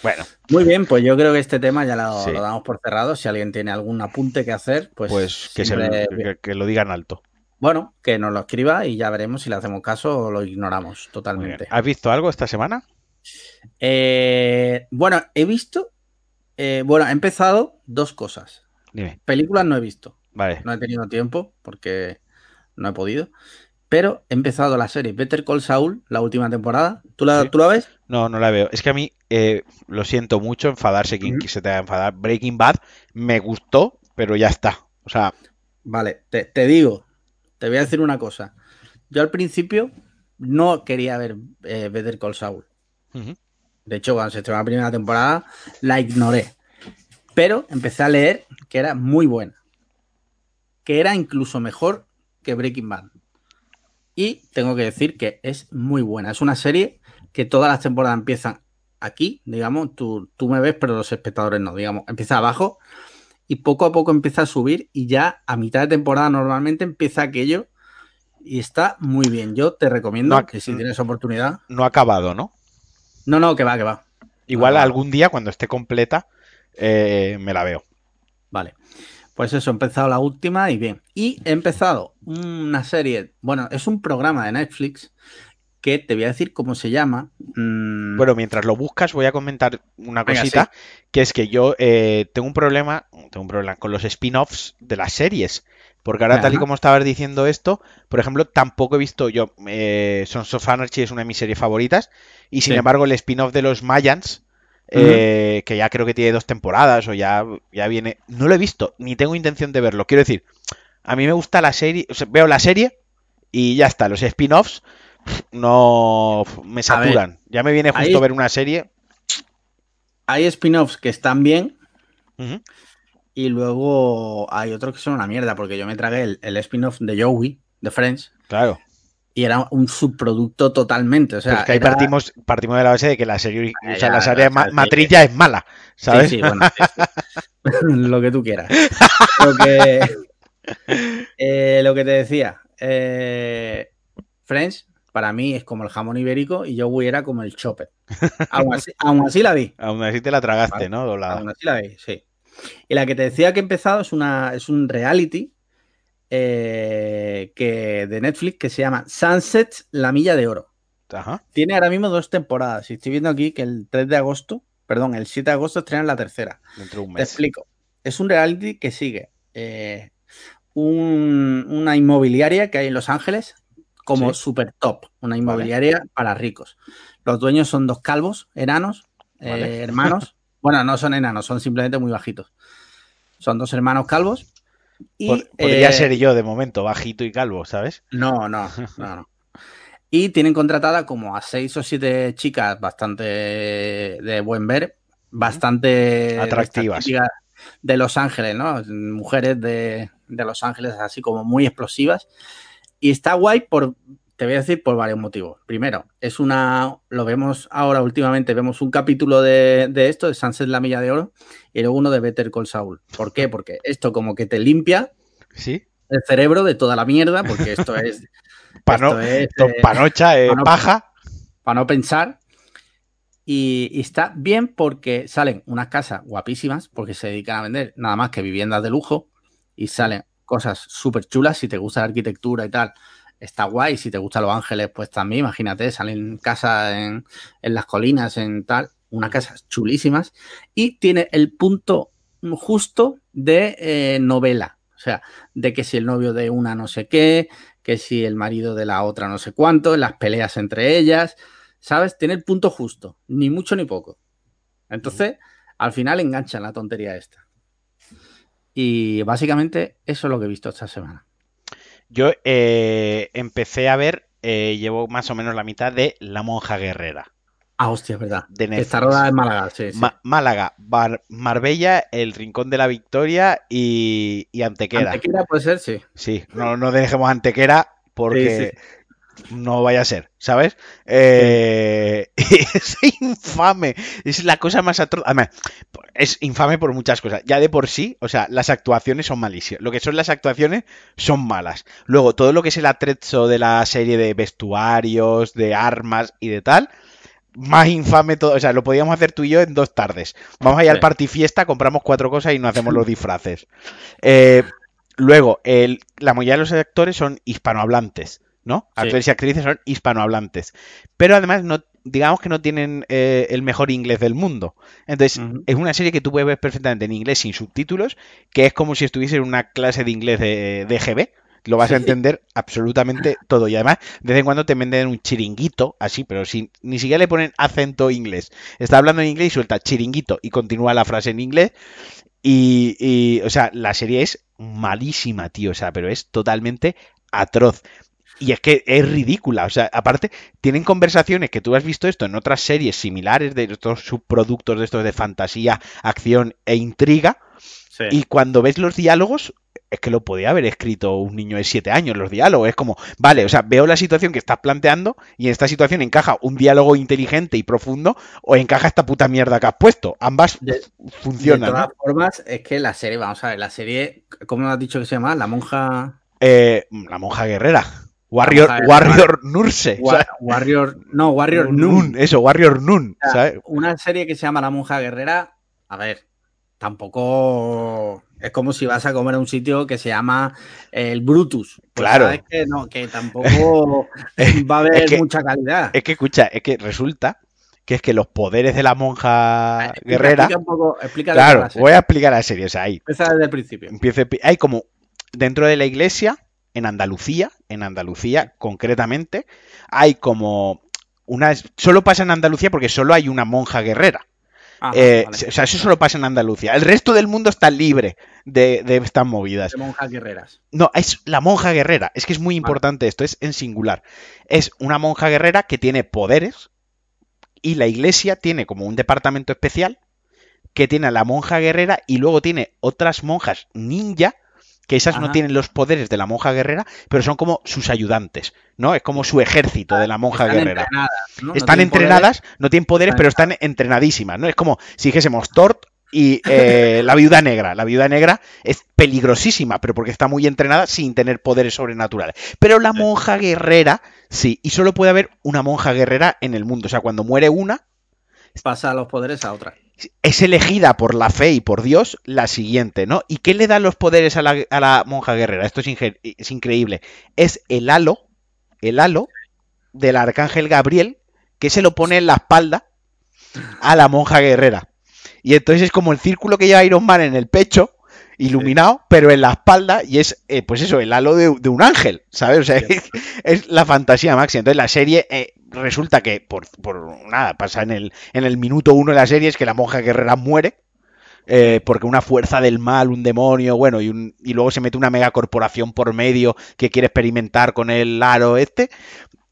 Speaker 2: Bueno,
Speaker 1: Muy bien, pues yo creo que este tema ya lo,
Speaker 2: Sí.
Speaker 1: lo damos por cerrado. Si alguien tiene algún apunte que hacer, pues,
Speaker 2: pues que, se, que, que lo digan alto.
Speaker 1: bueno, que nos lo escriba y ya veremos si le hacemos caso o lo ignoramos totalmente.
Speaker 2: ¿Has visto algo esta semana?
Speaker 1: Eh, bueno, he visto, eh, bueno, he empezado dos cosas.
Speaker 2: Dime.
Speaker 1: Películas no he visto,
Speaker 2: Vale.
Speaker 1: no he tenido tiempo porque no he podido. Pero he empezado la serie Better Call Saul, la última temporada. ¿Tú la,
Speaker 2: Sí.
Speaker 1: ¿tú la ves?
Speaker 2: No, no la veo. Es que a mí, eh, lo siento mucho, enfadarse quien se te va a enfadar. Breaking Bad me gustó, pero ya está. O sea,
Speaker 1: Vale, te, te digo, te voy a decir una cosa. Yo al principio no quería ver eh, Better Call Saul. De hecho, cuando se estrenó la primera temporada, la ignoré. Pero empecé a leer que era muy buena. Que era incluso mejor que Breaking Bad. Y tengo que decir que es muy buena. Es una serie que todas las temporadas empiezan aquí, digamos, tú, tú me ves, pero los espectadores no, digamos, empieza abajo y poco a poco empieza a subir y ya a mitad de temporada normalmente empieza aquello y está muy bien. Yo te recomiendo
Speaker 2: No
Speaker 1: que si tienes oportunidad...
Speaker 2: no ha acabado, ¿no?
Speaker 1: No, no, que va, que va.
Speaker 2: Igual
Speaker 1: Ah.
Speaker 2: algún día, cuando esté completa, eh, me la veo.
Speaker 1: Vale. Pues eso, he empezado la última y bien. Y he empezado una serie, bueno, es un programa de Netflix que te voy a decir cómo se llama. Mm,
Speaker 2: Bueno, mientras lo buscas, voy a comentar una
Speaker 1: Venga,
Speaker 2: cosita, que es que yo eh, tengo un problema, tengo un problema con los spin-offs de las series. Porque ahora, tal y como estabas diciendo esto, por ejemplo, tampoco he visto yo. Eh, Sons of Anarchy es una de mis series favoritas. Y sin
Speaker 1: Sí.
Speaker 2: embargo, el spin-off de los Mayans, eh, que ya creo que tiene dos temporadas o ya, ya viene. No lo he visto, ni tengo intención de verlo. Quiero decir, a mí me gusta la serie, o sea, veo la serie y ya está. Los spin-offs no me
Speaker 1: ver,
Speaker 2: saturan. ya me viene justo
Speaker 1: ahí-
Speaker 2: ver una serie.
Speaker 1: hay spin-offs que están bien y luego hay otros que son una mierda, porque yo me tragué el, el spin-off de Joey, de Friends,
Speaker 2: Claro.
Speaker 1: Y era un subproducto totalmente. O sea,
Speaker 2: Pero es que ahí
Speaker 1: era-
Speaker 2: partimos, partimos de la base de que la serie,
Speaker 1: Ah,
Speaker 2: o sea,
Speaker 1: ya,
Speaker 2: la serie ma- matriz ya es mala, ¿sabes?
Speaker 1: sí, bueno, sí, sí. lo que tú quieras. Lo que, eh, lo que te decía, eh, Friends para mí es como el jamón ibérico y Joey era como el chopper. Aún así, aún así la vi.
Speaker 2: Aún así te la tragaste. ¿no? Doblada.
Speaker 1: Aún así la vi, sí. Y la que te decía que he empezado es, una, es un reality eh, que, de Netflix que se llama Sunset, la milla de oro.
Speaker 2: Ajá.
Speaker 1: Tiene ahora mismo dos temporadas y estoy viendo aquí que el 3 de agosto, perdón, el 7 de agosto estrenan la tercera.
Speaker 2: Dentro de un
Speaker 1: Te explico. Es un reality que sigue eh, un- una inmobiliaria que hay en Los Ángeles como
Speaker 2: Sí.
Speaker 1: super top, una inmobiliaria para ricos. Los dueños son dos calvos, enanos, eh, hermanos. bueno, no son enanos, son simplemente muy bajitos. Son dos hermanos calvos. Y,
Speaker 2: Pod- Podría
Speaker 1: eh,
Speaker 2: ser yo de momento, bajito y calvo, ¿sabes?
Speaker 1: no, no, no, no. Y tienen contratada como a seis o siete chicas bastante de buen ver, bastante
Speaker 2: Atractivas.
Speaker 1: De Los Ángeles, ¿no? Mujeres de, de Los Ángeles así como muy explosivas. Y está guay por, te voy a decir, por varios motivos. Primero, es una, lo vemos ahora últimamente, vemos un capítulo de, de esto, de Sunset La Milla de Oro, y luego uno de Better Call Saul. ¿Por qué? Porque esto como que te limpia
Speaker 2: Sí.
Speaker 1: el cerebro de toda la mierda, porque esto es
Speaker 2: Pano-
Speaker 1: esto es,
Speaker 2: esto-
Speaker 1: eh,
Speaker 2: panocha, eh,
Speaker 1: pano-
Speaker 2: paja.
Speaker 1: para no pensar. Y, y está bien porque salen unas casas guapísimas, porque se dedican a vender nada más que viviendas de lujo, y salen cosas súper chulas. Si te gusta la arquitectura y tal, está guay. Si te gustan Los Ángeles, pues también, imagínate, salen casas en, en las colinas, en tal, unas casas chulísimas. Y tiene el punto justo de eh, novela. O sea, de que si el novio de una no sé qué, que si el marido de la otra no sé cuánto, las peleas entre ellas, ¿sabes? Tiene el punto justo, ni mucho ni poco. Entonces, al final enganchan la tontería esta. Y básicamente eso es lo que he visto esta semana.
Speaker 2: Yo eh, empecé a ver, eh, llevo más o menos la mitad de La Monja Guerrera.
Speaker 1: Ah, hostia, es verdad.
Speaker 2: De.
Speaker 1: Está rodada en Málaga, sí. sí.
Speaker 2: Ma- Málaga, Bar- Marbella, El Rincón de la Victoria y, y Antequera.
Speaker 1: Antequera puede ser, sí.
Speaker 2: Sí, no, no dejemos Antequera porque no vaya a ser, ¿sabes? Eh, es infame, es la cosa más atroz. Además, es infame por muchas cosas. Ya de por sí, o sea, las actuaciones son malísimas. Lo que son las actuaciones son malas. Luego, todo lo que es el atrezo de la serie de vestuarios, de armas y de tal, más infame todo. O sea, lo podíamos hacer tú y yo en dos tardes. Vamos allá al party fiesta, compramos cuatro cosas y nos hacemos los disfraces. Eh, luego, el, la mayoría de los actores son hispanohablantes. ¿No? Actores y actrices son hispanohablantes. Pero además, no, digamos que no tienen eh, el mejor inglés del mundo. Entonces, es una serie que tú puedes ver perfectamente en inglés sin subtítulos, que es como si estuviese en una clase de inglés de, de GB. Lo vas a entender absolutamente todo. Y además, de vez en cuando te venden un chiringuito, así, pero sin, ni siquiera le ponen acento inglés. Está hablando en inglés y suelta chiringuito y continúa la frase en inglés. Y, y, o sea, la serie es malísima, tío. O sea, pero es totalmente atroz. Y es que es ridícula. O sea, aparte, tienen conversaciones que tú has visto esto en otras series similares de estos subproductos de estos de fantasía, acción e intriga. Sí. Y cuando ves los diálogos, es que lo podía haber escrito un niño de 7 años, los diálogos. Es como, vale, o sea, veo la situación que estás planteando y en esta situación encaja un diálogo inteligente y profundo o encaja esta puta mierda que has puesto. Ambas de, funcionan.
Speaker 1: De todas ¿no? formas, es que la serie, vamos a ver, la serie, ¿cómo has dicho que se llama? La monja.
Speaker 2: Eh, la monja guerrera. Warrior, Warrior Nurse.
Speaker 1: War, Warrior, no, Warrior Nun.
Speaker 2: Eso, Warrior Nun.
Speaker 1: O sea,
Speaker 2: ¿sabes?
Speaker 1: Una serie que se llama La Monja Guerrera, a ver, tampoco es como si vas a comer a un sitio que se llama el Brutus. Pues
Speaker 2: claro.
Speaker 1: Sabes que, no, que tampoco va a haber
Speaker 2: es que,
Speaker 1: mucha calidad.
Speaker 2: Es que, escucha, es que resulta que es que los poderes de la monja explica, guerrera.
Speaker 1: Explica un poco, explica
Speaker 2: claro, voy a explicar la serie. O sea, ahí.
Speaker 1: Empieza desde el principio.
Speaker 2: Empieza, hay como dentro de la iglesia en Andalucía, en Andalucía concretamente, hay como una... Solo pasa en Andalucía porque solo hay una monja guerrera. Ajá, eh, vale. O sea, eso solo pasa en Andalucía. El resto del mundo está libre de, de estas movidas.
Speaker 1: De monjas guerreras.
Speaker 2: No, es la monja guerrera. Es que es muy importante vale. esto, es en singular. Es una monja guerrera que tiene poderes y la iglesia tiene como un departamento especial que tiene a la monja guerrera y luego tiene otras monjas ninja que esas Ajá. no tienen los poderes de la monja guerrera, pero son como sus ayudantes, ¿no? Es como su ejército de la monja
Speaker 1: están
Speaker 2: guerrera.
Speaker 1: Entrenadas, ¿no?
Speaker 2: Están
Speaker 1: no
Speaker 2: entrenadas,
Speaker 1: poderes.
Speaker 2: no tienen poderes, pero están entrenadísimas, ¿no? Es como si dijésemos Tort y eh, la viuda negra. La viuda negra es peligrosísima, pero porque está muy entrenada sin tener poderes sobrenaturales. Pero la monja guerrera, sí, y solo puede haber una monja guerrera en el mundo. O sea, cuando muere una,
Speaker 1: pasa los poderes a otra.
Speaker 2: Es elegida por la fe y por Dios la siguiente, ¿no? ¿Y qué le dan los poderes a la, a la monja guerrera? Esto es, es, increíble. Es el halo, el halo del arcángel Gabriel, que se lo pone en la espalda a la monja guerrera. Y entonces es como el círculo que lleva Iron Man en el pecho, iluminado, pero en la espalda, y es, eh, pues eso, el halo de, de, un ángel, ¿sabes? O sea, es, la fantasía máxima. Entonces la serie eh, resulta que, por, por, nada, pasa en el, en el minuto uno de la serie, es que la monja guerrera muere, eh, porque una fuerza del mal, un demonio, bueno, y, un, y luego se mete una megacorporación por medio que quiere experimentar con el aro este,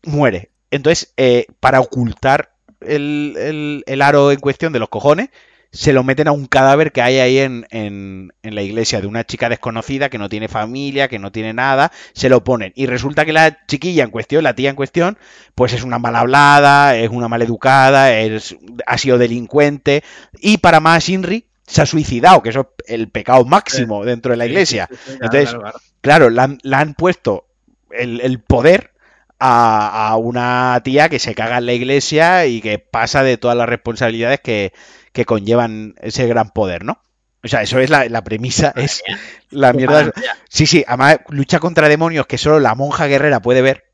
Speaker 2: muere. Entonces, eh, para ocultar el, el, el aro en cuestión de los cojones, se lo meten a un cadáver que hay ahí en, en, en, la iglesia de una chica desconocida que no tiene familia, que no tiene nada, se lo ponen. Y resulta que la chiquilla en cuestión, la tía en cuestión, pues es una mal hablada, es una maleducada, es, ha sido delincuente. Y para más Inri se ha suicidado, que eso es el pecado máximo sí. dentro de la iglesia. Sí, sí, Entonces, claro, claro. claro la, han, la, han, puesto el, el poder a, a, una tía que se caga en la iglesia y que pasa de todas las responsabilidades que, que conllevan ese gran poder, ¿no? O sea, eso es la, la premisa, es la mierda. Sí, sí, además lucha contra demonios que solo la monja guerrera puede ver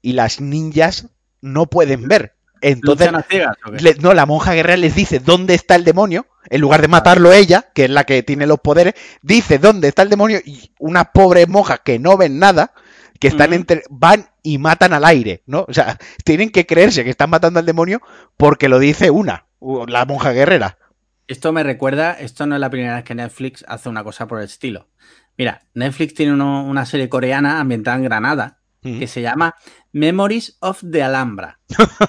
Speaker 2: y las ninjas no pueden ver. Entonces,
Speaker 1: ciegas,
Speaker 2: le, no, la monja guerrera les dice dónde está el demonio, en lugar de matarlo ella, que es la que tiene los poderes, dice dónde está el demonio y unas pobres monjas que no ven nada, que están entre, van y matan al aire, ¿no? O sea, tienen que creerse que están matando al demonio porque lo dice una, la monja guerrera.
Speaker 1: Esto me recuerda, esto no es la primera vez que Netflix hace una cosa por el estilo. Mira, Netflix tiene uno, una serie coreana ambientada en Granada mm. que se llama Memories of the Alhambra.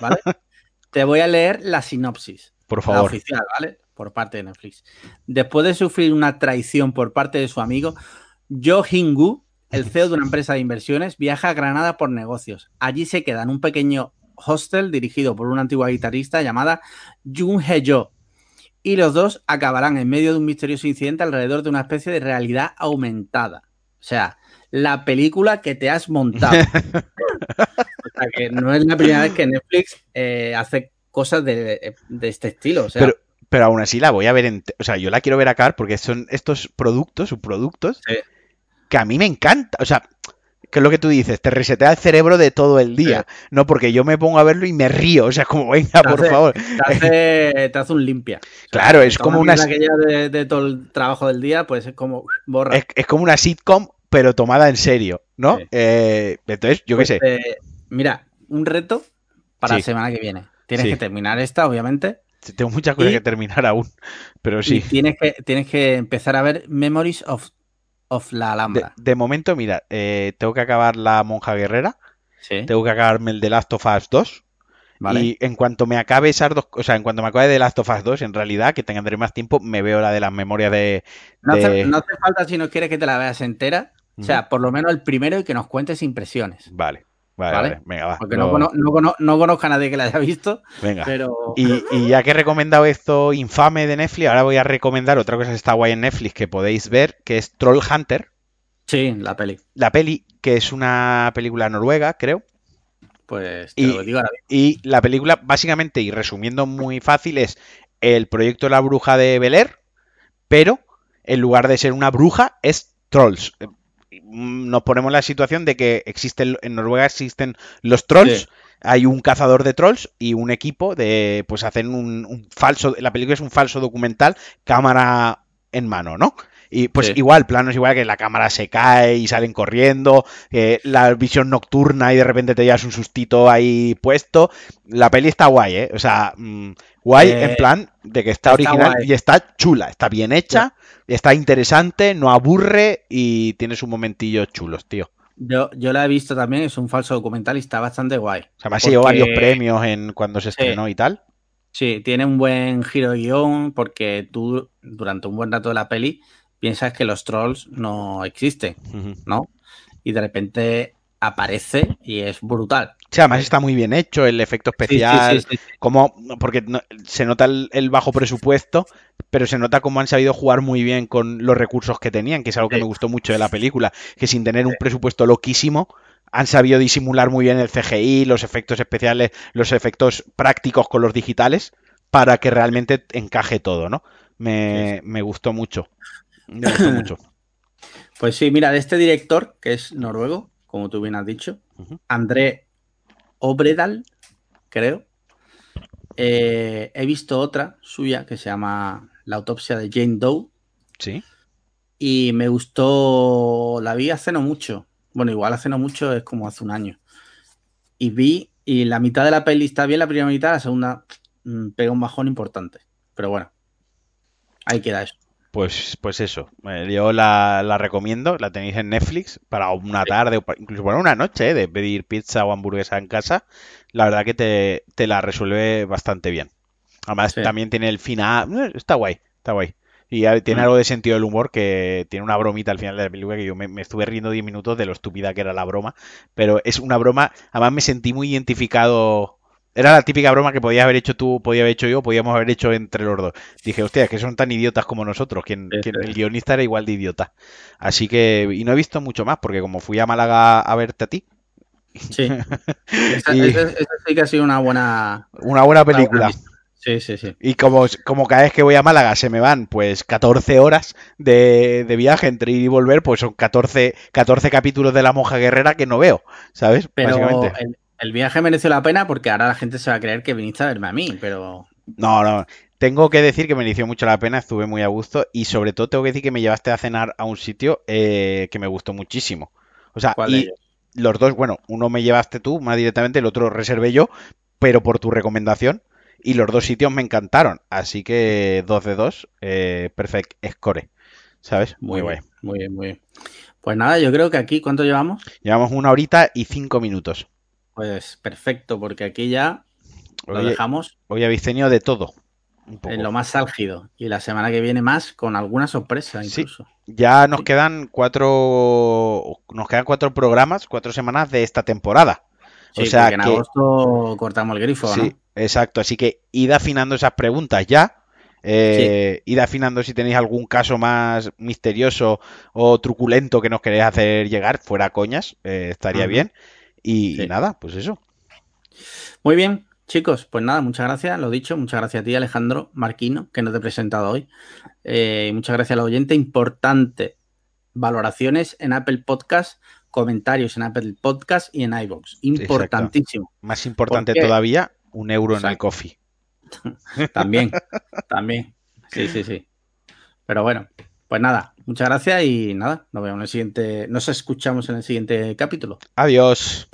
Speaker 1: ¿vale? Te voy a leer la sinopsis.
Speaker 2: Por favor.
Speaker 1: La oficial, ¿vale? Por parte de Netflix. Después de sufrir una traición por parte de su amigo, Jo Hingu el CEO de una empresa de inversiones, viaja a Granada por negocios. Allí se queda en un pequeño hostel dirigido por una antigua guitarrista llamada Jung Hye-jo. Y los dos acabarán en medio de un misterioso incidente alrededor de una especie de realidad aumentada. O sea, la película que te has montado. o sea, que no es la primera vez que Netflix eh, hace cosas de, de, este estilo. O sea,
Speaker 2: pero, pero aún así la voy a ver en... O sea, yo la quiero ver acá porque son estos productos, subproductos, sí. que a mí me encanta. O sea, que es lo que tú dices, te resetea el cerebro de todo el día. Sí. No, porque yo me pongo a verlo y me río. O sea, como, venga, por
Speaker 1: hace,
Speaker 2: favor.
Speaker 1: Te hace, te hace, un limpia. O sea,
Speaker 2: claro, es como una.
Speaker 1: que lleva de, de, todo el trabajo del día, pues es como borra.
Speaker 2: Es, es como una sitcom, pero tomada en serio, ¿no? Sí. Eh, entonces, yo
Speaker 1: pues,
Speaker 2: qué sé.
Speaker 1: Eh, mira, un reto para la semana que viene. Tienes que terminar esta, obviamente.
Speaker 2: Tengo muchas cosas y, que terminar aún, pero sí.
Speaker 1: tienes que, tienes que empezar a ver Memories of, of la Alhambra.
Speaker 2: De, de momento, mira, eh, tengo que acabar La Monja Guerrera,
Speaker 1: sí.
Speaker 2: tengo que acabarme el The Last of Us 2, Vale. Y en cuanto me acabe esas dos, o sea, en cuanto me acabe de Last of Us 2, en realidad, que tendré más tiempo, me veo la de las memorias de.
Speaker 1: No,
Speaker 2: de...
Speaker 1: Hace, no, Hace, falta si no quieres que te la veas entera. Uh -huh. O sea, por lo menos el primero y que nos cuentes impresiones.
Speaker 2: Vale. Vale, ¿Vale? vale, venga, va.
Speaker 1: Porque no, no, no, no, conozco a nadie que la haya visto.
Speaker 2: Venga.
Speaker 1: Pero...
Speaker 2: Y, y, ya que he recomendado esto infame de Netflix, ahora voy a recomendar otra cosa que está guay en Netflix que podéis ver, que es Troll Hunter.
Speaker 1: Sí, la peli.
Speaker 2: La peli, que es una película noruega, creo.
Speaker 1: Pues te
Speaker 2: y,
Speaker 1: lo digo ahora
Speaker 2: y la película, básicamente, y resumiendo muy fácil, es el proyecto la bruja de Bel Air, pero en lugar de ser una bruja, es trolls nos ponemos en la situación de que existen en Noruega existen los trolls. Sí. Hay un cazador de trolls y un equipo de. Pues hacen un, un, falso. La película es un falso documental, cámara en mano, ¿no? Y pues sí. igual, planos igual que la cámara se cae y salen corriendo, eh, la visión nocturna y de repente te llevas un sustito ahí puesto. La peli está guay, ¿eh? O sea, mmm, guay eh, en plan de que está, está original guay. y está chula, está bien hecha, sí. está interesante, no aburre y tiene sus momentillos chulos, tío.
Speaker 1: Yo, yo la he visto también, es un falso documental y está bastante guay.
Speaker 2: O sea, me ha sido varios premios en cuando se estrenó sí. y tal.
Speaker 1: Sí, tiene un buen giro de guion porque tú durante un buen rato de la peli piensas que los trolls no existen, uh -huh. ¿no? Y de repente aparece y es brutal.
Speaker 2: Sí, además está muy bien hecho, el efecto especial, sí, sí, sí, como porque no, se nota el, el, bajo presupuesto, pero se nota cómo han sabido jugar muy bien con los recursos que tenían, que es algo que me gustó mucho de la película, que sin tener un presupuesto loquísimo, han sabido disimular muy bien el CGI, los efectos especiales, los efectos prácticos con los digitales, para que realmente encaje todo, ¿no? Me, me gustó mucho. Me gustó mucho.
Speaker 1: Pues sí, mira, de este director, que es noruego, como tú bien has dicho, uh -huh. André Obredal, creo. Eh, he visto otra suya que se llama La autopsia de Jane Doe.
Speaker 2: Sí.
Speaker 1: Y me gustó, la vi hace no mucho. Bueno, igual hace no mucho, es como hace un año. Y vi, y la mitad de la peli está bien, la primera mitad, la segunda mmm, pega un bajón importante. Pero bueno, ahí queda eso.
Speaker 2: Pues, pues eso, eh, yo la, la, recomiendo, la tenéis en Netflix para una tarde o incluso para una noche ¿eh? de pedir pizza o hamburguesa en casa. La verdad que te, te la resuelve bastante bien. Además, sí. también tiene el final. Eh, está guay, está guay. Y tiene mm. algo de sentido del humor que tiene una bromita al final de la película que yo me, me estuve riendo 10 minutos de lo estúpida que era la broma. Pero es una broma. Además, me sentí muy identificado era la típica broma que podías haber hecho tú, podía haber hecho yo, podíamos haber hecho entre los dos. Dije, hostia, es que son tan idiotas como nosotros, quien, quien, el guionista era igual de idiota. Así que, y no he visto mucho más, porque como fui a Málaga a verte a ti.
Speaker 1: Sí. esa, y... esa, esa sí que ha sido una buena.
Speaker 2: Una buena película. Una buena
Speaker 1: Sí, sí, sí.
Speaker 2: Y como, como cada vez que voy a Málaga se me van pues 14 horas de, de viaje entre ir y volver, pues son 14, 14 capítulos de La Monja Guerrera que no veo, ¿sabes?
Speaker 1: Pero el, el viaje mereció la pena porque ahora la gente se va a creer que viniste a verme a mí, pero.
Speaker 2: No, no. Tengo que decir que mereció mucho la pena, estuve muy a gusto y sobre todo tengo que decir que me llevaste a cenar a un sitio eh, que me gustó muchísimo. O sea, y los dos, bueno, uno me llevaste tú más directamente, el otro reservé yo, pero por tu recomendación. Y los dos sitios me encantaron. Así que dos de dos, eh, perfect score. ¿Sabes?
Speaker 1: Muy, muy bien, muy bien, muy bien. Pues nada, yo creo que aquí, ¿cuánto llevamos?
Speaker 2: Llevamos una horita y cinco minutos.
Speaker 1: Pues perfecto, porque aquí ya lo
Speaker 2: hoy,
Speaker 1: dejamos.
Speaker 2: Hoy habéis tenido de todo.
Speaker 1: en lo más álgido. Y la semana que viene más con alguna sorpresa incluso.
Speaker 2: Ya nos quedan cuatro. Nos quedan cuatro programas, cuatro semanas de esta temporada.
Speaker 1: o sea que en agosto cortamos el grifo, sí,
Speaker 2: Exacto, así que id afinando esas preguntas ya. Eh, id afinando si tenéis algún caso más misterioso o truculento que nos queréis hacer llegar, fuera coñas, eh, estaría bien. Y, nada, pues eso.
Speaker 1: Muy bien, Chicos, pues nada, muchas gracias, lo dicho, muchas gracias a ti, Alejandro Marquino, que nos te he presentado hoy. Eh, muchas gracias al oyente. Importante, valoraciones en Apple Podcast, comentarios en Apple Podcast y en iVoox. Importantísimo.
Speaker 2: Más importante todavía, un euro en el coffee.
Speaker 1: también, también. Sí, sí, sí. Pero bueno, pues nada, muchas gracias y nada, nos vemos en el siguiente, nos escuchamos en el siguiente capítulo.
Speaker 2: Adiós.